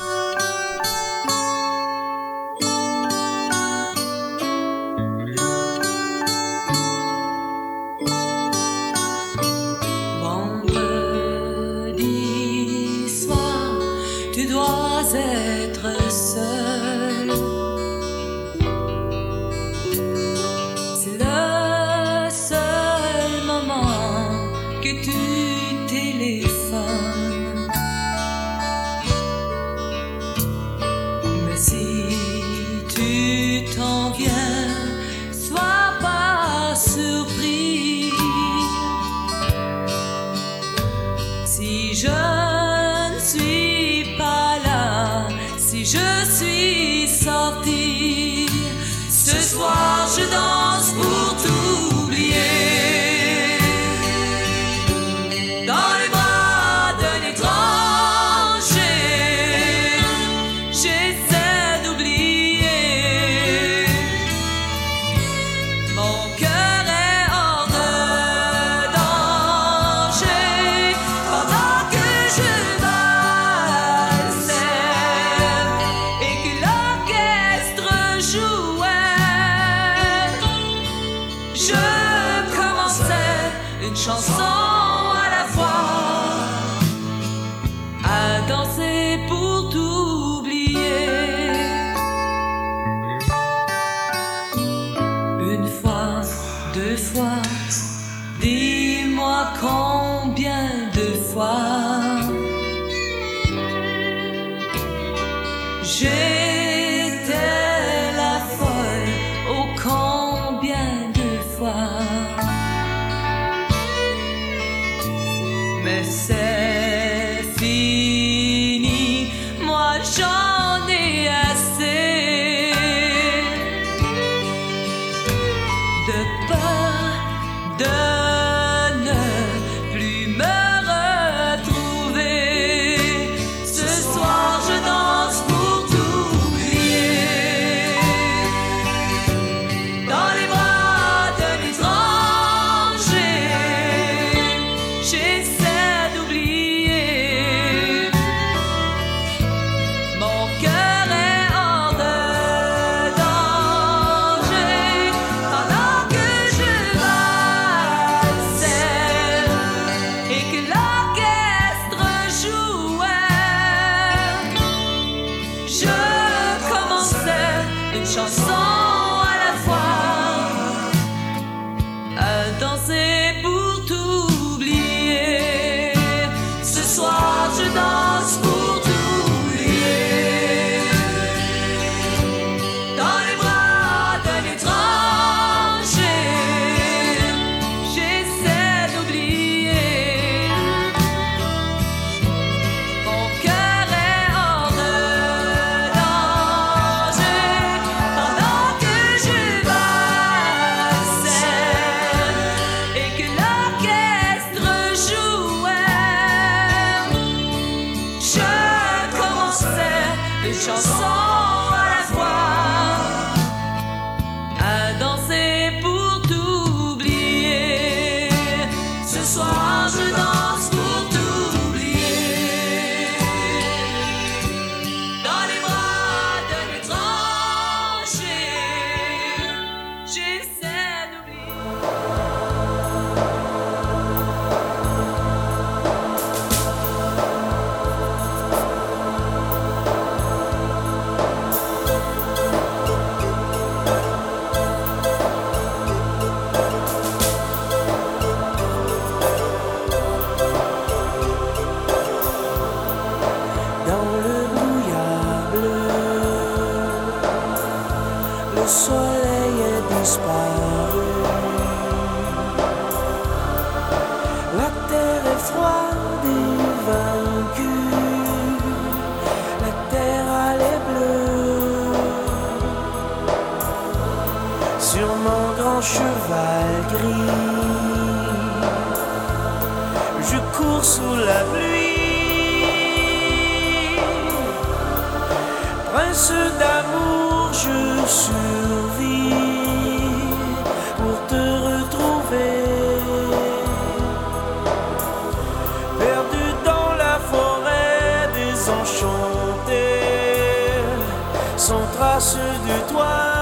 S16: Je
S17: cours sous la pluie. Prince d'amour, je survis pour te retrouver. Perdu dans la forêt désenchantée, sans trace de toi.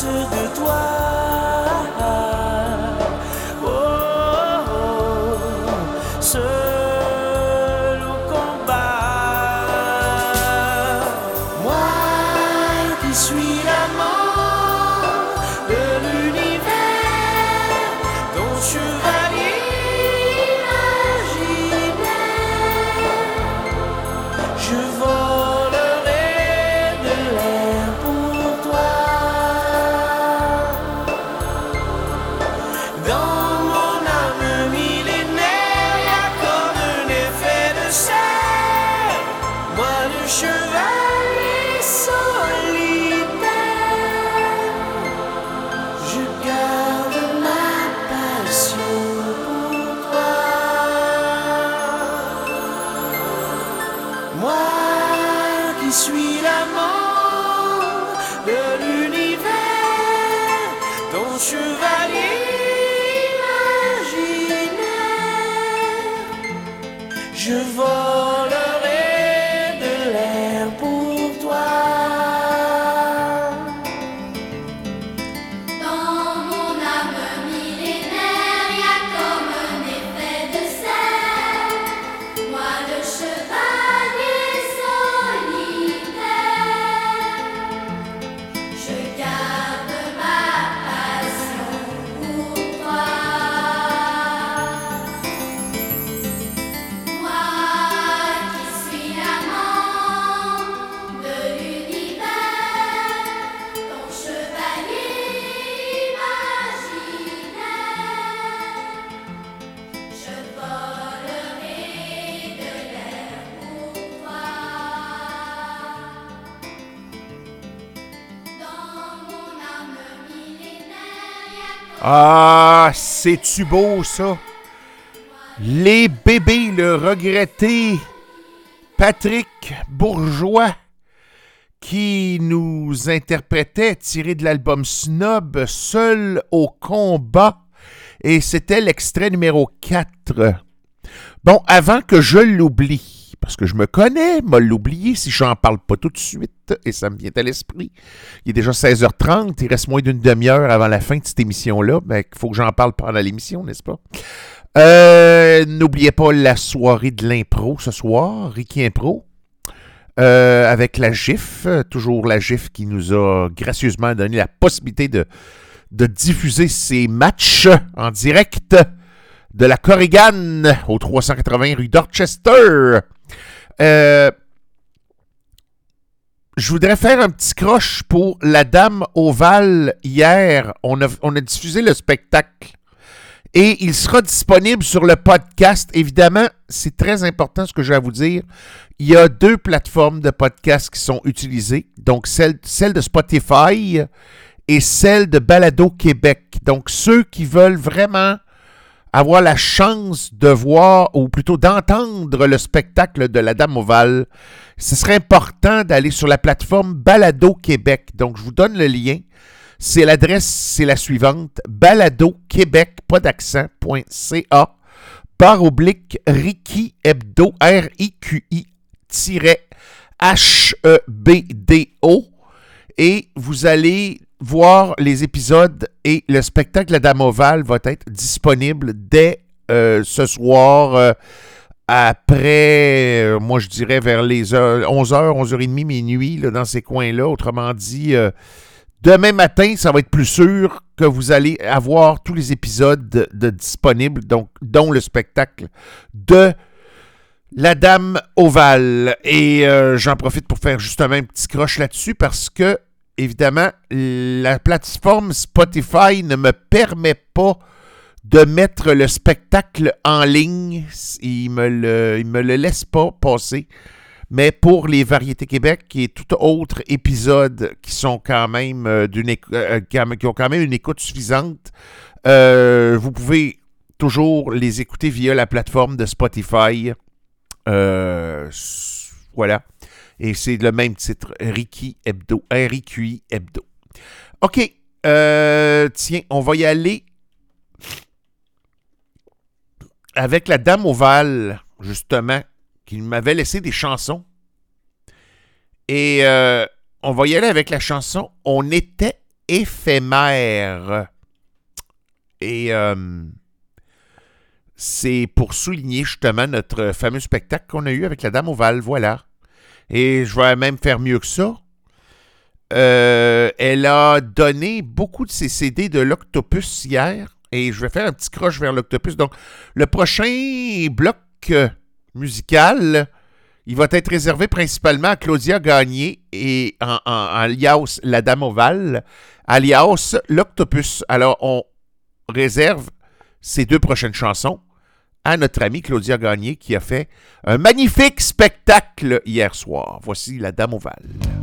S11: to
S2: the C'est-tu beau, ça? Les bébés, le regretté Patrick Bourgeois, qui nous interprétait, tiré de l'album Snob, Seul au combat, et c'était l'extrait numéro 4. Bon, avant que je l'oublie, parce que je me connais, m'a l'oublier si j'en parle pas tout de suite, et ça me vient à l'esprit. Il est déjà 16h30, il reste moins d'une demi-heure avant la fin de cette émission-là, mais il faut que j'en parle pendant l'émission, n'est-ce pas? Euh, N'oubliez pas la soirée de l'impro ce soir, Ricky Impro. Euh, avec la GIF, toujours la GIF qui nous a gracieusement donné la possibilité de, de diffuser ces matchs en direct de la Corrigan au 380 rue Dorchester. Euh, je voudrais faire un petit croche pour La Dame Ovale hier. On a, on diffusé le spectacle et il sera disponible sur le podcast. Évidemment, c'est très important ce que j'ai à vous dire. Il y a deux plateformes de podcast qui sont utilisées, donc celle, celle de Spotify et celle de Balado Québec. Donc ceux qui veulent vraiment avoir la chance de voir, ou plutôt d'entendre le spectacle de la Dame Ovale, ce serait important d'aller sur la plateforme Balado Québec. Donc je vous donne le lien. C'est l'adresse, c'est la suivante, baladoquebec, pas d'accent.ca, barre oblique Ricky Hebdo, R-I-Q-I, H-E-B-D-O, et vous allez voir les épisodes et le spectacle La Dame Ovale va être disponible dès euh, ce soir, euh, après, euh, moi je dirais vers les heures, 11h, 11h30, minuit, dans ces coins-là. Autrement dit, Demain matin, ça va être plus sûr que vous allez avoir tous les épisodes de, disponibles, donc, dont le spectacle de La Dame Ovale. Et j'en profite pour faire justement un petit croche là-dessus parce que, évidemment, la plateforme Spotify ne me permet pas de mettre le spectacle en ligne. Il me me le laisse pas passer mais pour les Variétés Québec et tout autre épisode qui sont quand même euh, d'une éc- euh, qui ont quand même une écoute suffisante, euh, vous pouvez toujours les écouter via la plateforme de Spotify. Euh, voilà. Et c'est le même titre, Ricky Hebdo, R-I-Q-I Hebdo. OK. euh, tiens, on va y aller avec la Dame Ovale, justement, qui m'avait laissé des chansons. Et euh, on va y aller avec la chanson On était éphémère. Et euh, c'est pour souligner justement notre fameux spectacle qu'on a eu avec la Dame Ovale, voilà. Et je vais même faire mieux que ça. Euh, elle a donné beaucoup de ses CD de l'Octopus hier. Et je vais faire un petit croche vers l'Octopus. Donc, le prochain bloc euh, musical, il va être réservé principalement à Claudia Gagné et en, alias la Dame Ovale, alias l'Octopus. Alors, on réserve ces deux prochaines chansons à notre amie Claudia Gagné qui a fait un magnifique spectacle hier soir. Voici la Dame Ovale.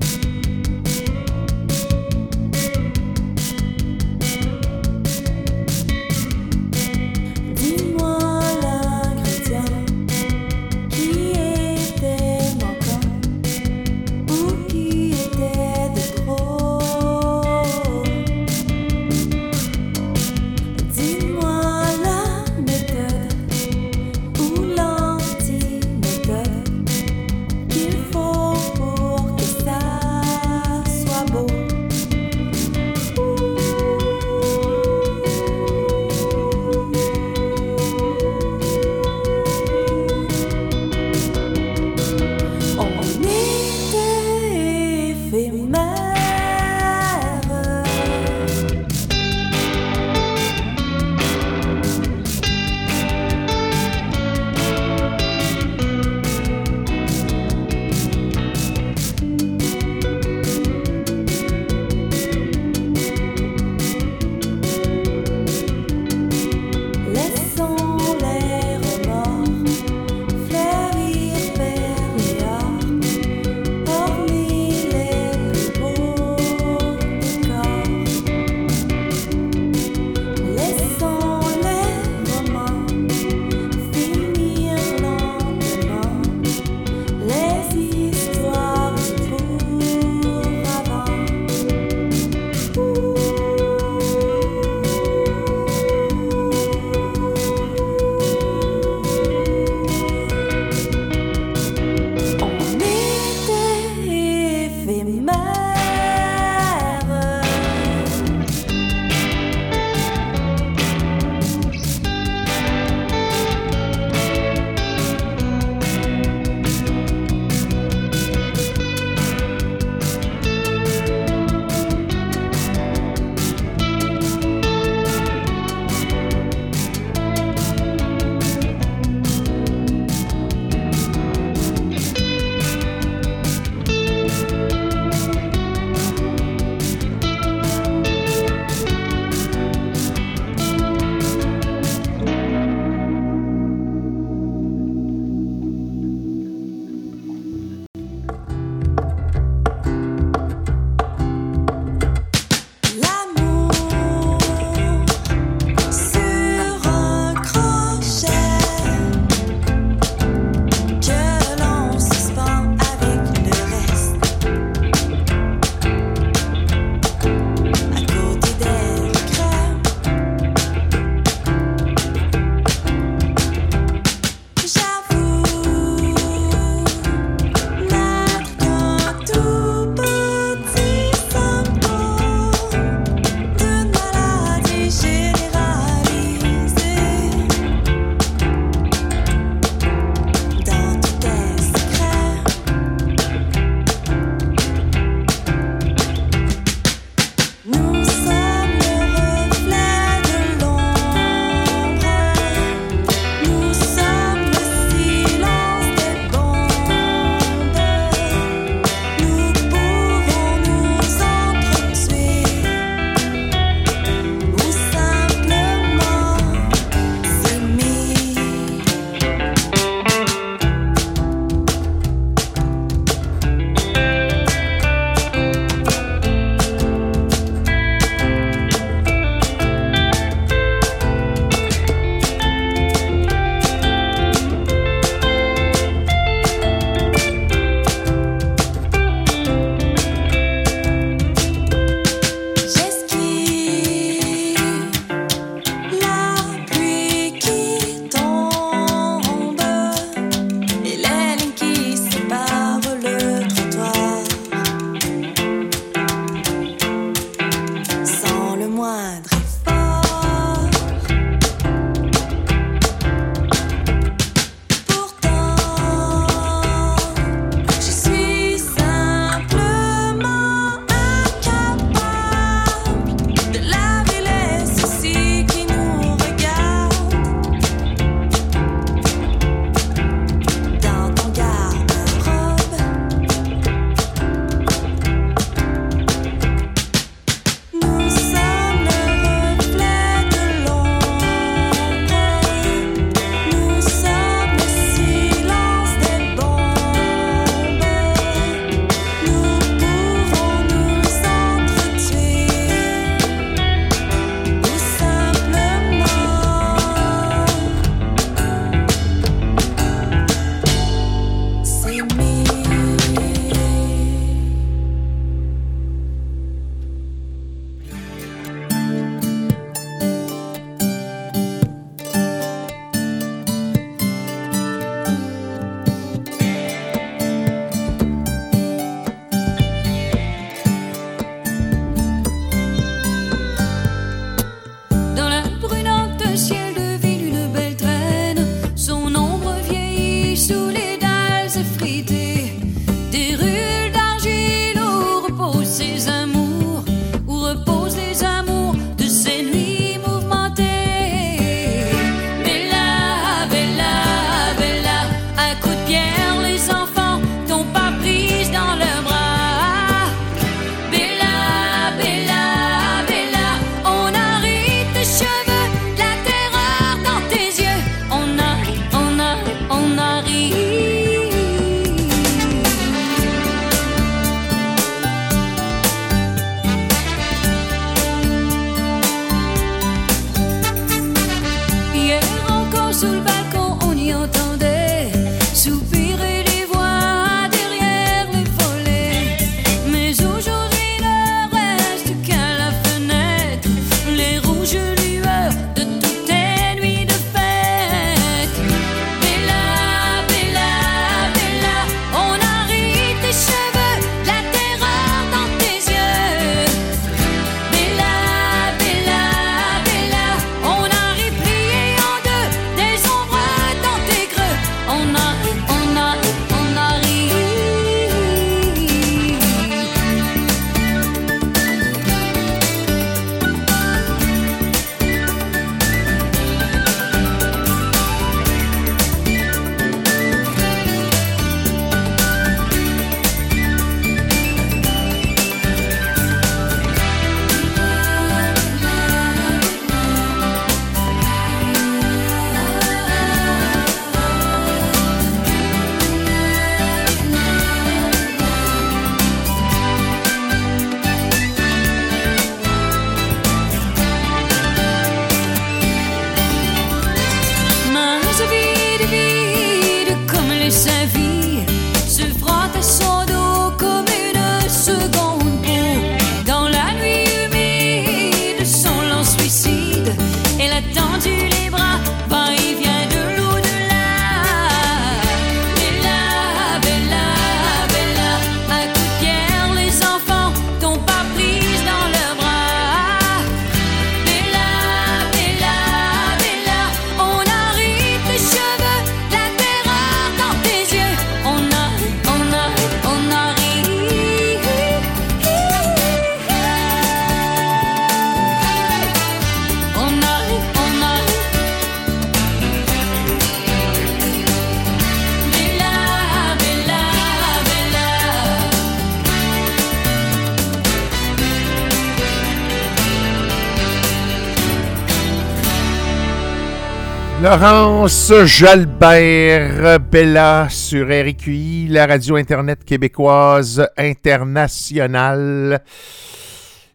S2: Laurence Jalbert Bella sur RQI, la radio Internet québécoise internationale.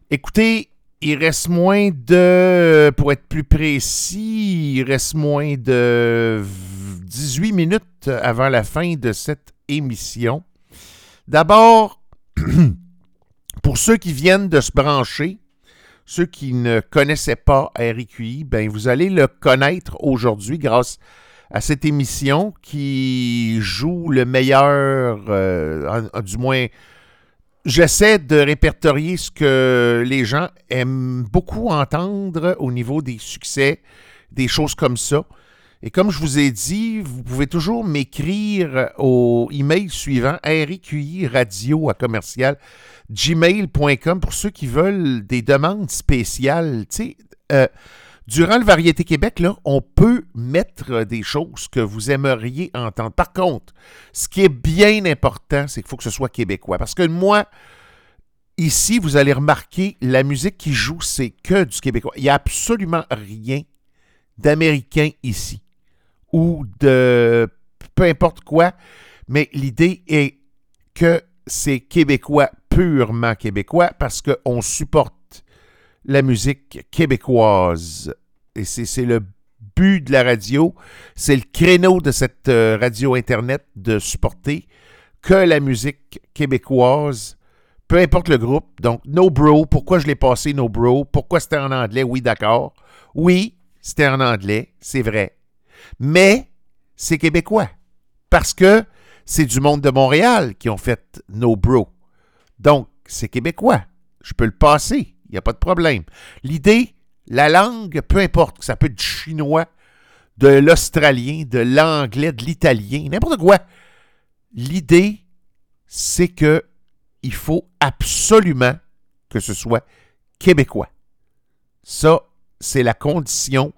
S2: Écoutez, il reste moins de, pour être plus précis, il reste moins de 18 minutes avant la fin de cette émission. D'abord, pour ceux qui viennent de se brancher, ceux qui ne connaissaient pas RQI, ben vous allez le connaître aujourd'hui grâce à cette émission qui joue le meilleur, euh, du moins, j'essaie de répertorier ce que les gens aiment beaucoup entendre au niveau des succès, des choses comme ça. Et comme je vous ai dit, vous pouvez toujours m'écrire au email suivant RQI radio à commercial gmail.com pour ceux qui veulent des demandes spéciales. Euh, durant le Variété Québec, on peut mettre des choses que vous aimeriez entendre. Par contre, ce qui est bien important, c'est qu'il faut que ce soit québécois. Parce que moi, ici, vous allez remarquer, la musique qui joue, c'est que du québécois. Il n'y a absolument rien d'américain ici ou de peu importe quoi, mais l'idée est que c'est québécois, purement québécois, parce qu'on supporte la musique québécoise. Et c'est le but de la radio, c'est le créneau de cette euh, radio Internet de supporter que la musique québécoise, peu importe le groupe. Donc, No Bro, pourquoi je l'ai passé No Bro? Pourquoi c'était en anglais? Oui, d'accord. Oui, c'était en anglais, c'est vrai. Mais c'est québécois. Parce que c'est du monde de Montréal qui ont fait No Bro. Donc, c'est québécois. Je peux le passer. Il n'y a pas de problème. L'idée, la langue, peu importe, ça peut être du chinois, de l'australien, de l'anglais, de l'italien, n'importe quoi. L'idée, c'est que il faut absolument que ce soit québécois. Ça, c'est la condition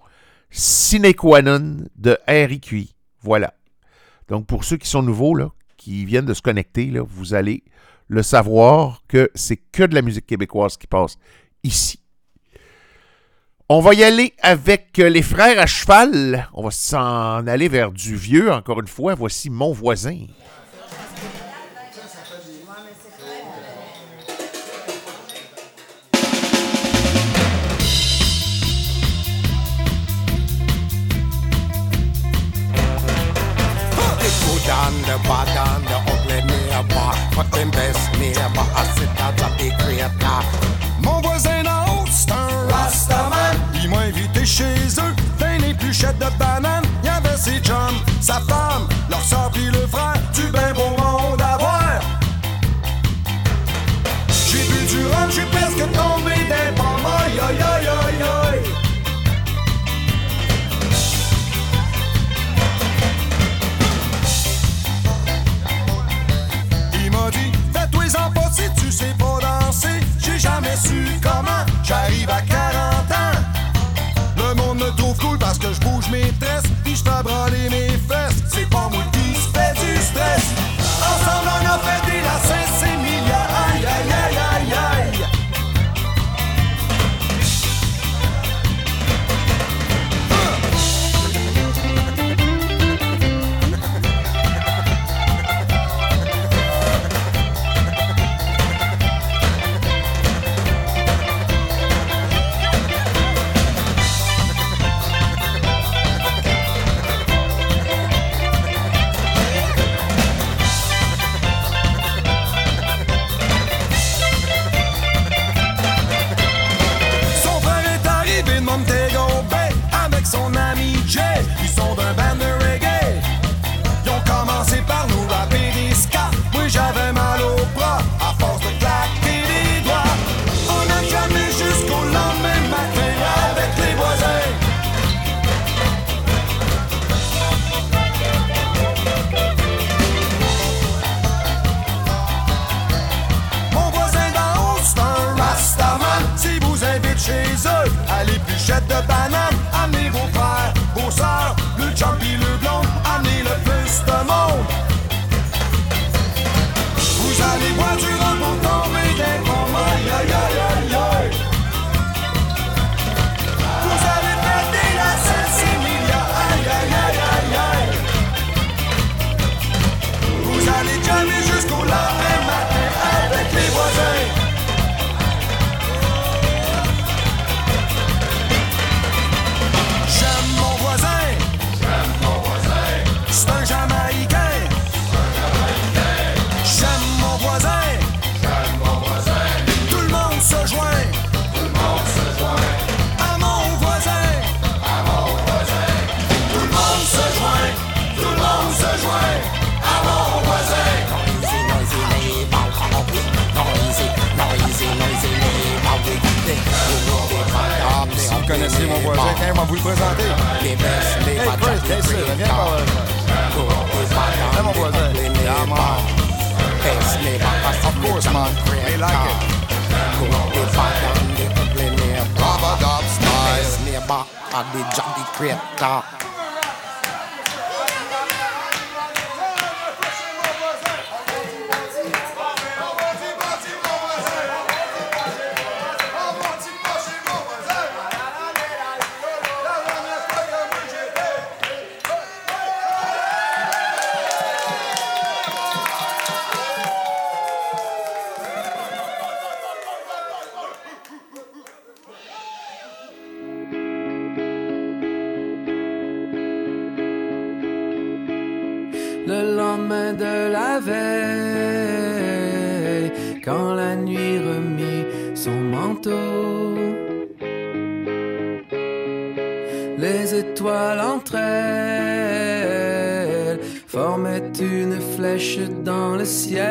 S2: sine qua non de RIQI. Voilà. Donc, pour ceux qui sont nouveaux, qui viennent de se connecter, vous allez le savoir que c'est que de la musique québécoise qui passe ici. On va y aller avec euh, les frères à cheval. On va s'en aller vers du vieux, encore une fois. Voici mon voisin.
S10: sa femme, leur soeur pis le frère, du ben bon monde à voir. J'ai bu du rhum, j'ai presque tombé d'un pas aïe aïe aïe aïe aïe. Il m'a dit, fais tous les si tu sais pas danser. J'ai jamais su comment, j'arrive à 40 ans. Le monde me trouve cool parce que je bouge mes tresses pas branler mes fesses, c'est pas moi
S18: va vous le présenter.
S19: Les
S18: messes, les matraques, les
S19: Baba Dobbs style.
S5: Baba Dobbs style. Baba Dobbs style. Yeah.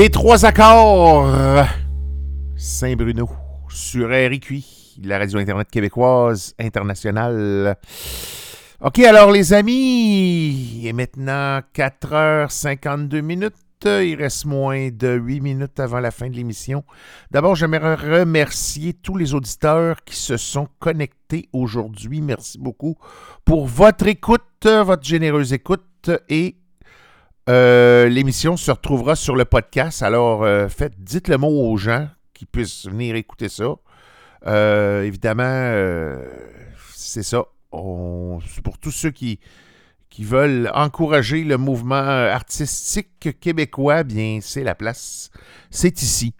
S5: Les
S2: trois accords. Saint-Bruno sur RIQI, la radio Internet québécoise internationale. OK, alors les amis, il est maintenant 4h52 minutes. Il reste moins de 8 minutes avant la fin de l'émission. D'abord, j'aimerais remercier tous les auditeurs qui se sont connectés aujourd'hui. Merci beaucoup pour votre écoute, votre généreuse écoute et euh, l'émission se retrouvera sur le podcast. Alors, euh, faites, dites le mot aux gens qui puissent venir écouter ça. Euh, évidemment, c'est ça. Pour tous ceux qui, qui veulent encourager le mouvement artistique québécois, bien, c'est la place. C'est ici.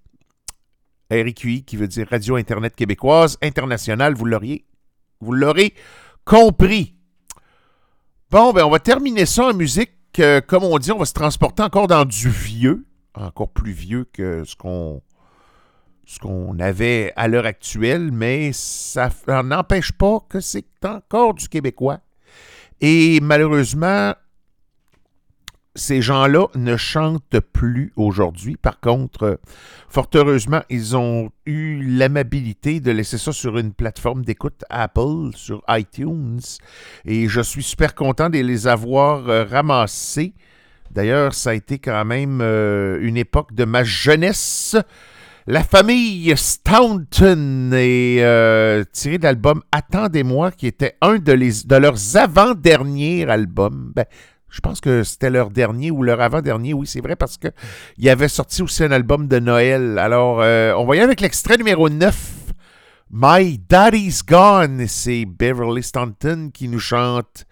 S2: RIQI, qui veut dire Radio Internet québécoise internationale, vous l'auriez, vous l'aurez compris. Bon, ben, on va terminer ça en musique. Euh, comme on dit, on va se transporter encore dans du vieux, encore plus vieux que ce qu'on ce qu'on avait à l'heure actuelle, mais ça n'empêche pas que c'est encore du québécois. Et malheureusement, ces gens-là ne chantent plus aujourd'hui. Par contre, euh, fort heureusement, ils ont eu l'amabilité de laisser ça sur une plateforme d'écoute Apple, sur iTunes. Et je suis super content de les avoir euh, ramassés. D'ailleurs, ça a été quand même euh, une époque de ma jeunesse. La famille Staunton est tirée de l'album Attendez-moi, qui était un de leurs avant-derniers albums. Ben, je pense que c'était leur dernier ou leur avant-dernier, oui, c'est vrai, parce que il avait sorti aussi un album de Noël. Alors, euh, on va y aller avec l'extrait numéro 9. My Daddy's Gone. C'est Beverly Staunton qui nous chante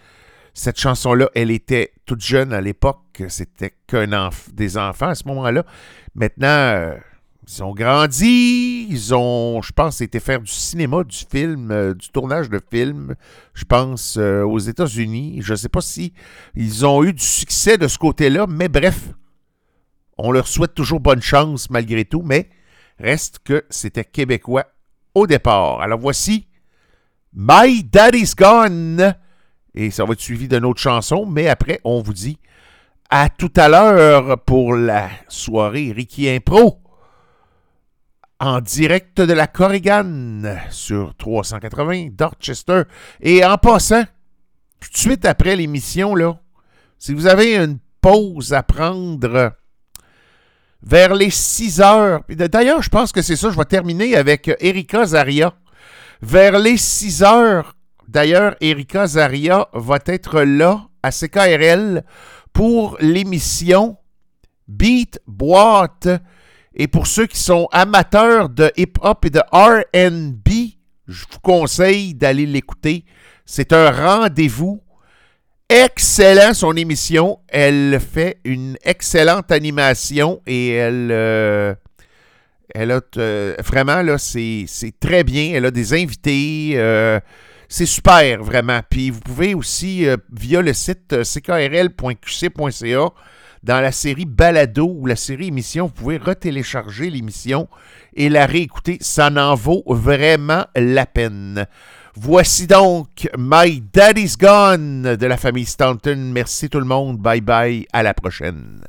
S2: cette chanson-là. Elle était toute jeune à l'époque. C'était qu'un des enfants à ce moment-là. Maintenant, euh, ils ont grandi, ils ont, je pense, été faire du cinéma, du film, euh, du tournage de film, je pense, euh, aux États-Unis. Je ne sais pas si ils ont eu du succès de ce côté-là, mais bref, on leur souhaite toujours bonne chance malgré tout, mais reste que c'était québécois au départ. Alors voici My Daddy's Gone, et ça va être suivi d'une autre chanson, mais après, on vous dit à tout à l'heure pour la soirée Ricky Impro en direct de la Corrigan sur 380 Dorchester. Et en passant, tout de suite après l'émission, là, si vous avez une pause à prendre vers les 6 heures, d'ailleurs, je pense que c'est ça, je vais terminer avec Erika Zaria. Vers les 6 heures, d'ailleurs, Erika Zaria va être là à CKRL pour l'émission Beat Boîte. Et pour ceux qui sont amateurs de hip-hop et de RB, je vous conseille d'aller l'écouter. C'est un rendez-vous excellent, son émission. Elle fait une excellente animation et elle, euh, elle a euh, vraiment, là, c'est très bien. Elle a des invités. euh, c'est super, vraiment. Puis vous pouvez aussi, via le site ckrl.qc.ca, dans la série Balado ou la série émission, vous pouvez retélécharger l'émission et la réécouter. Ça n'en vaut vraiment la peine. Voici donc My Daddy's Gone de la famille Stanton. Merci tout le monde. Bye bye. À la prochaine.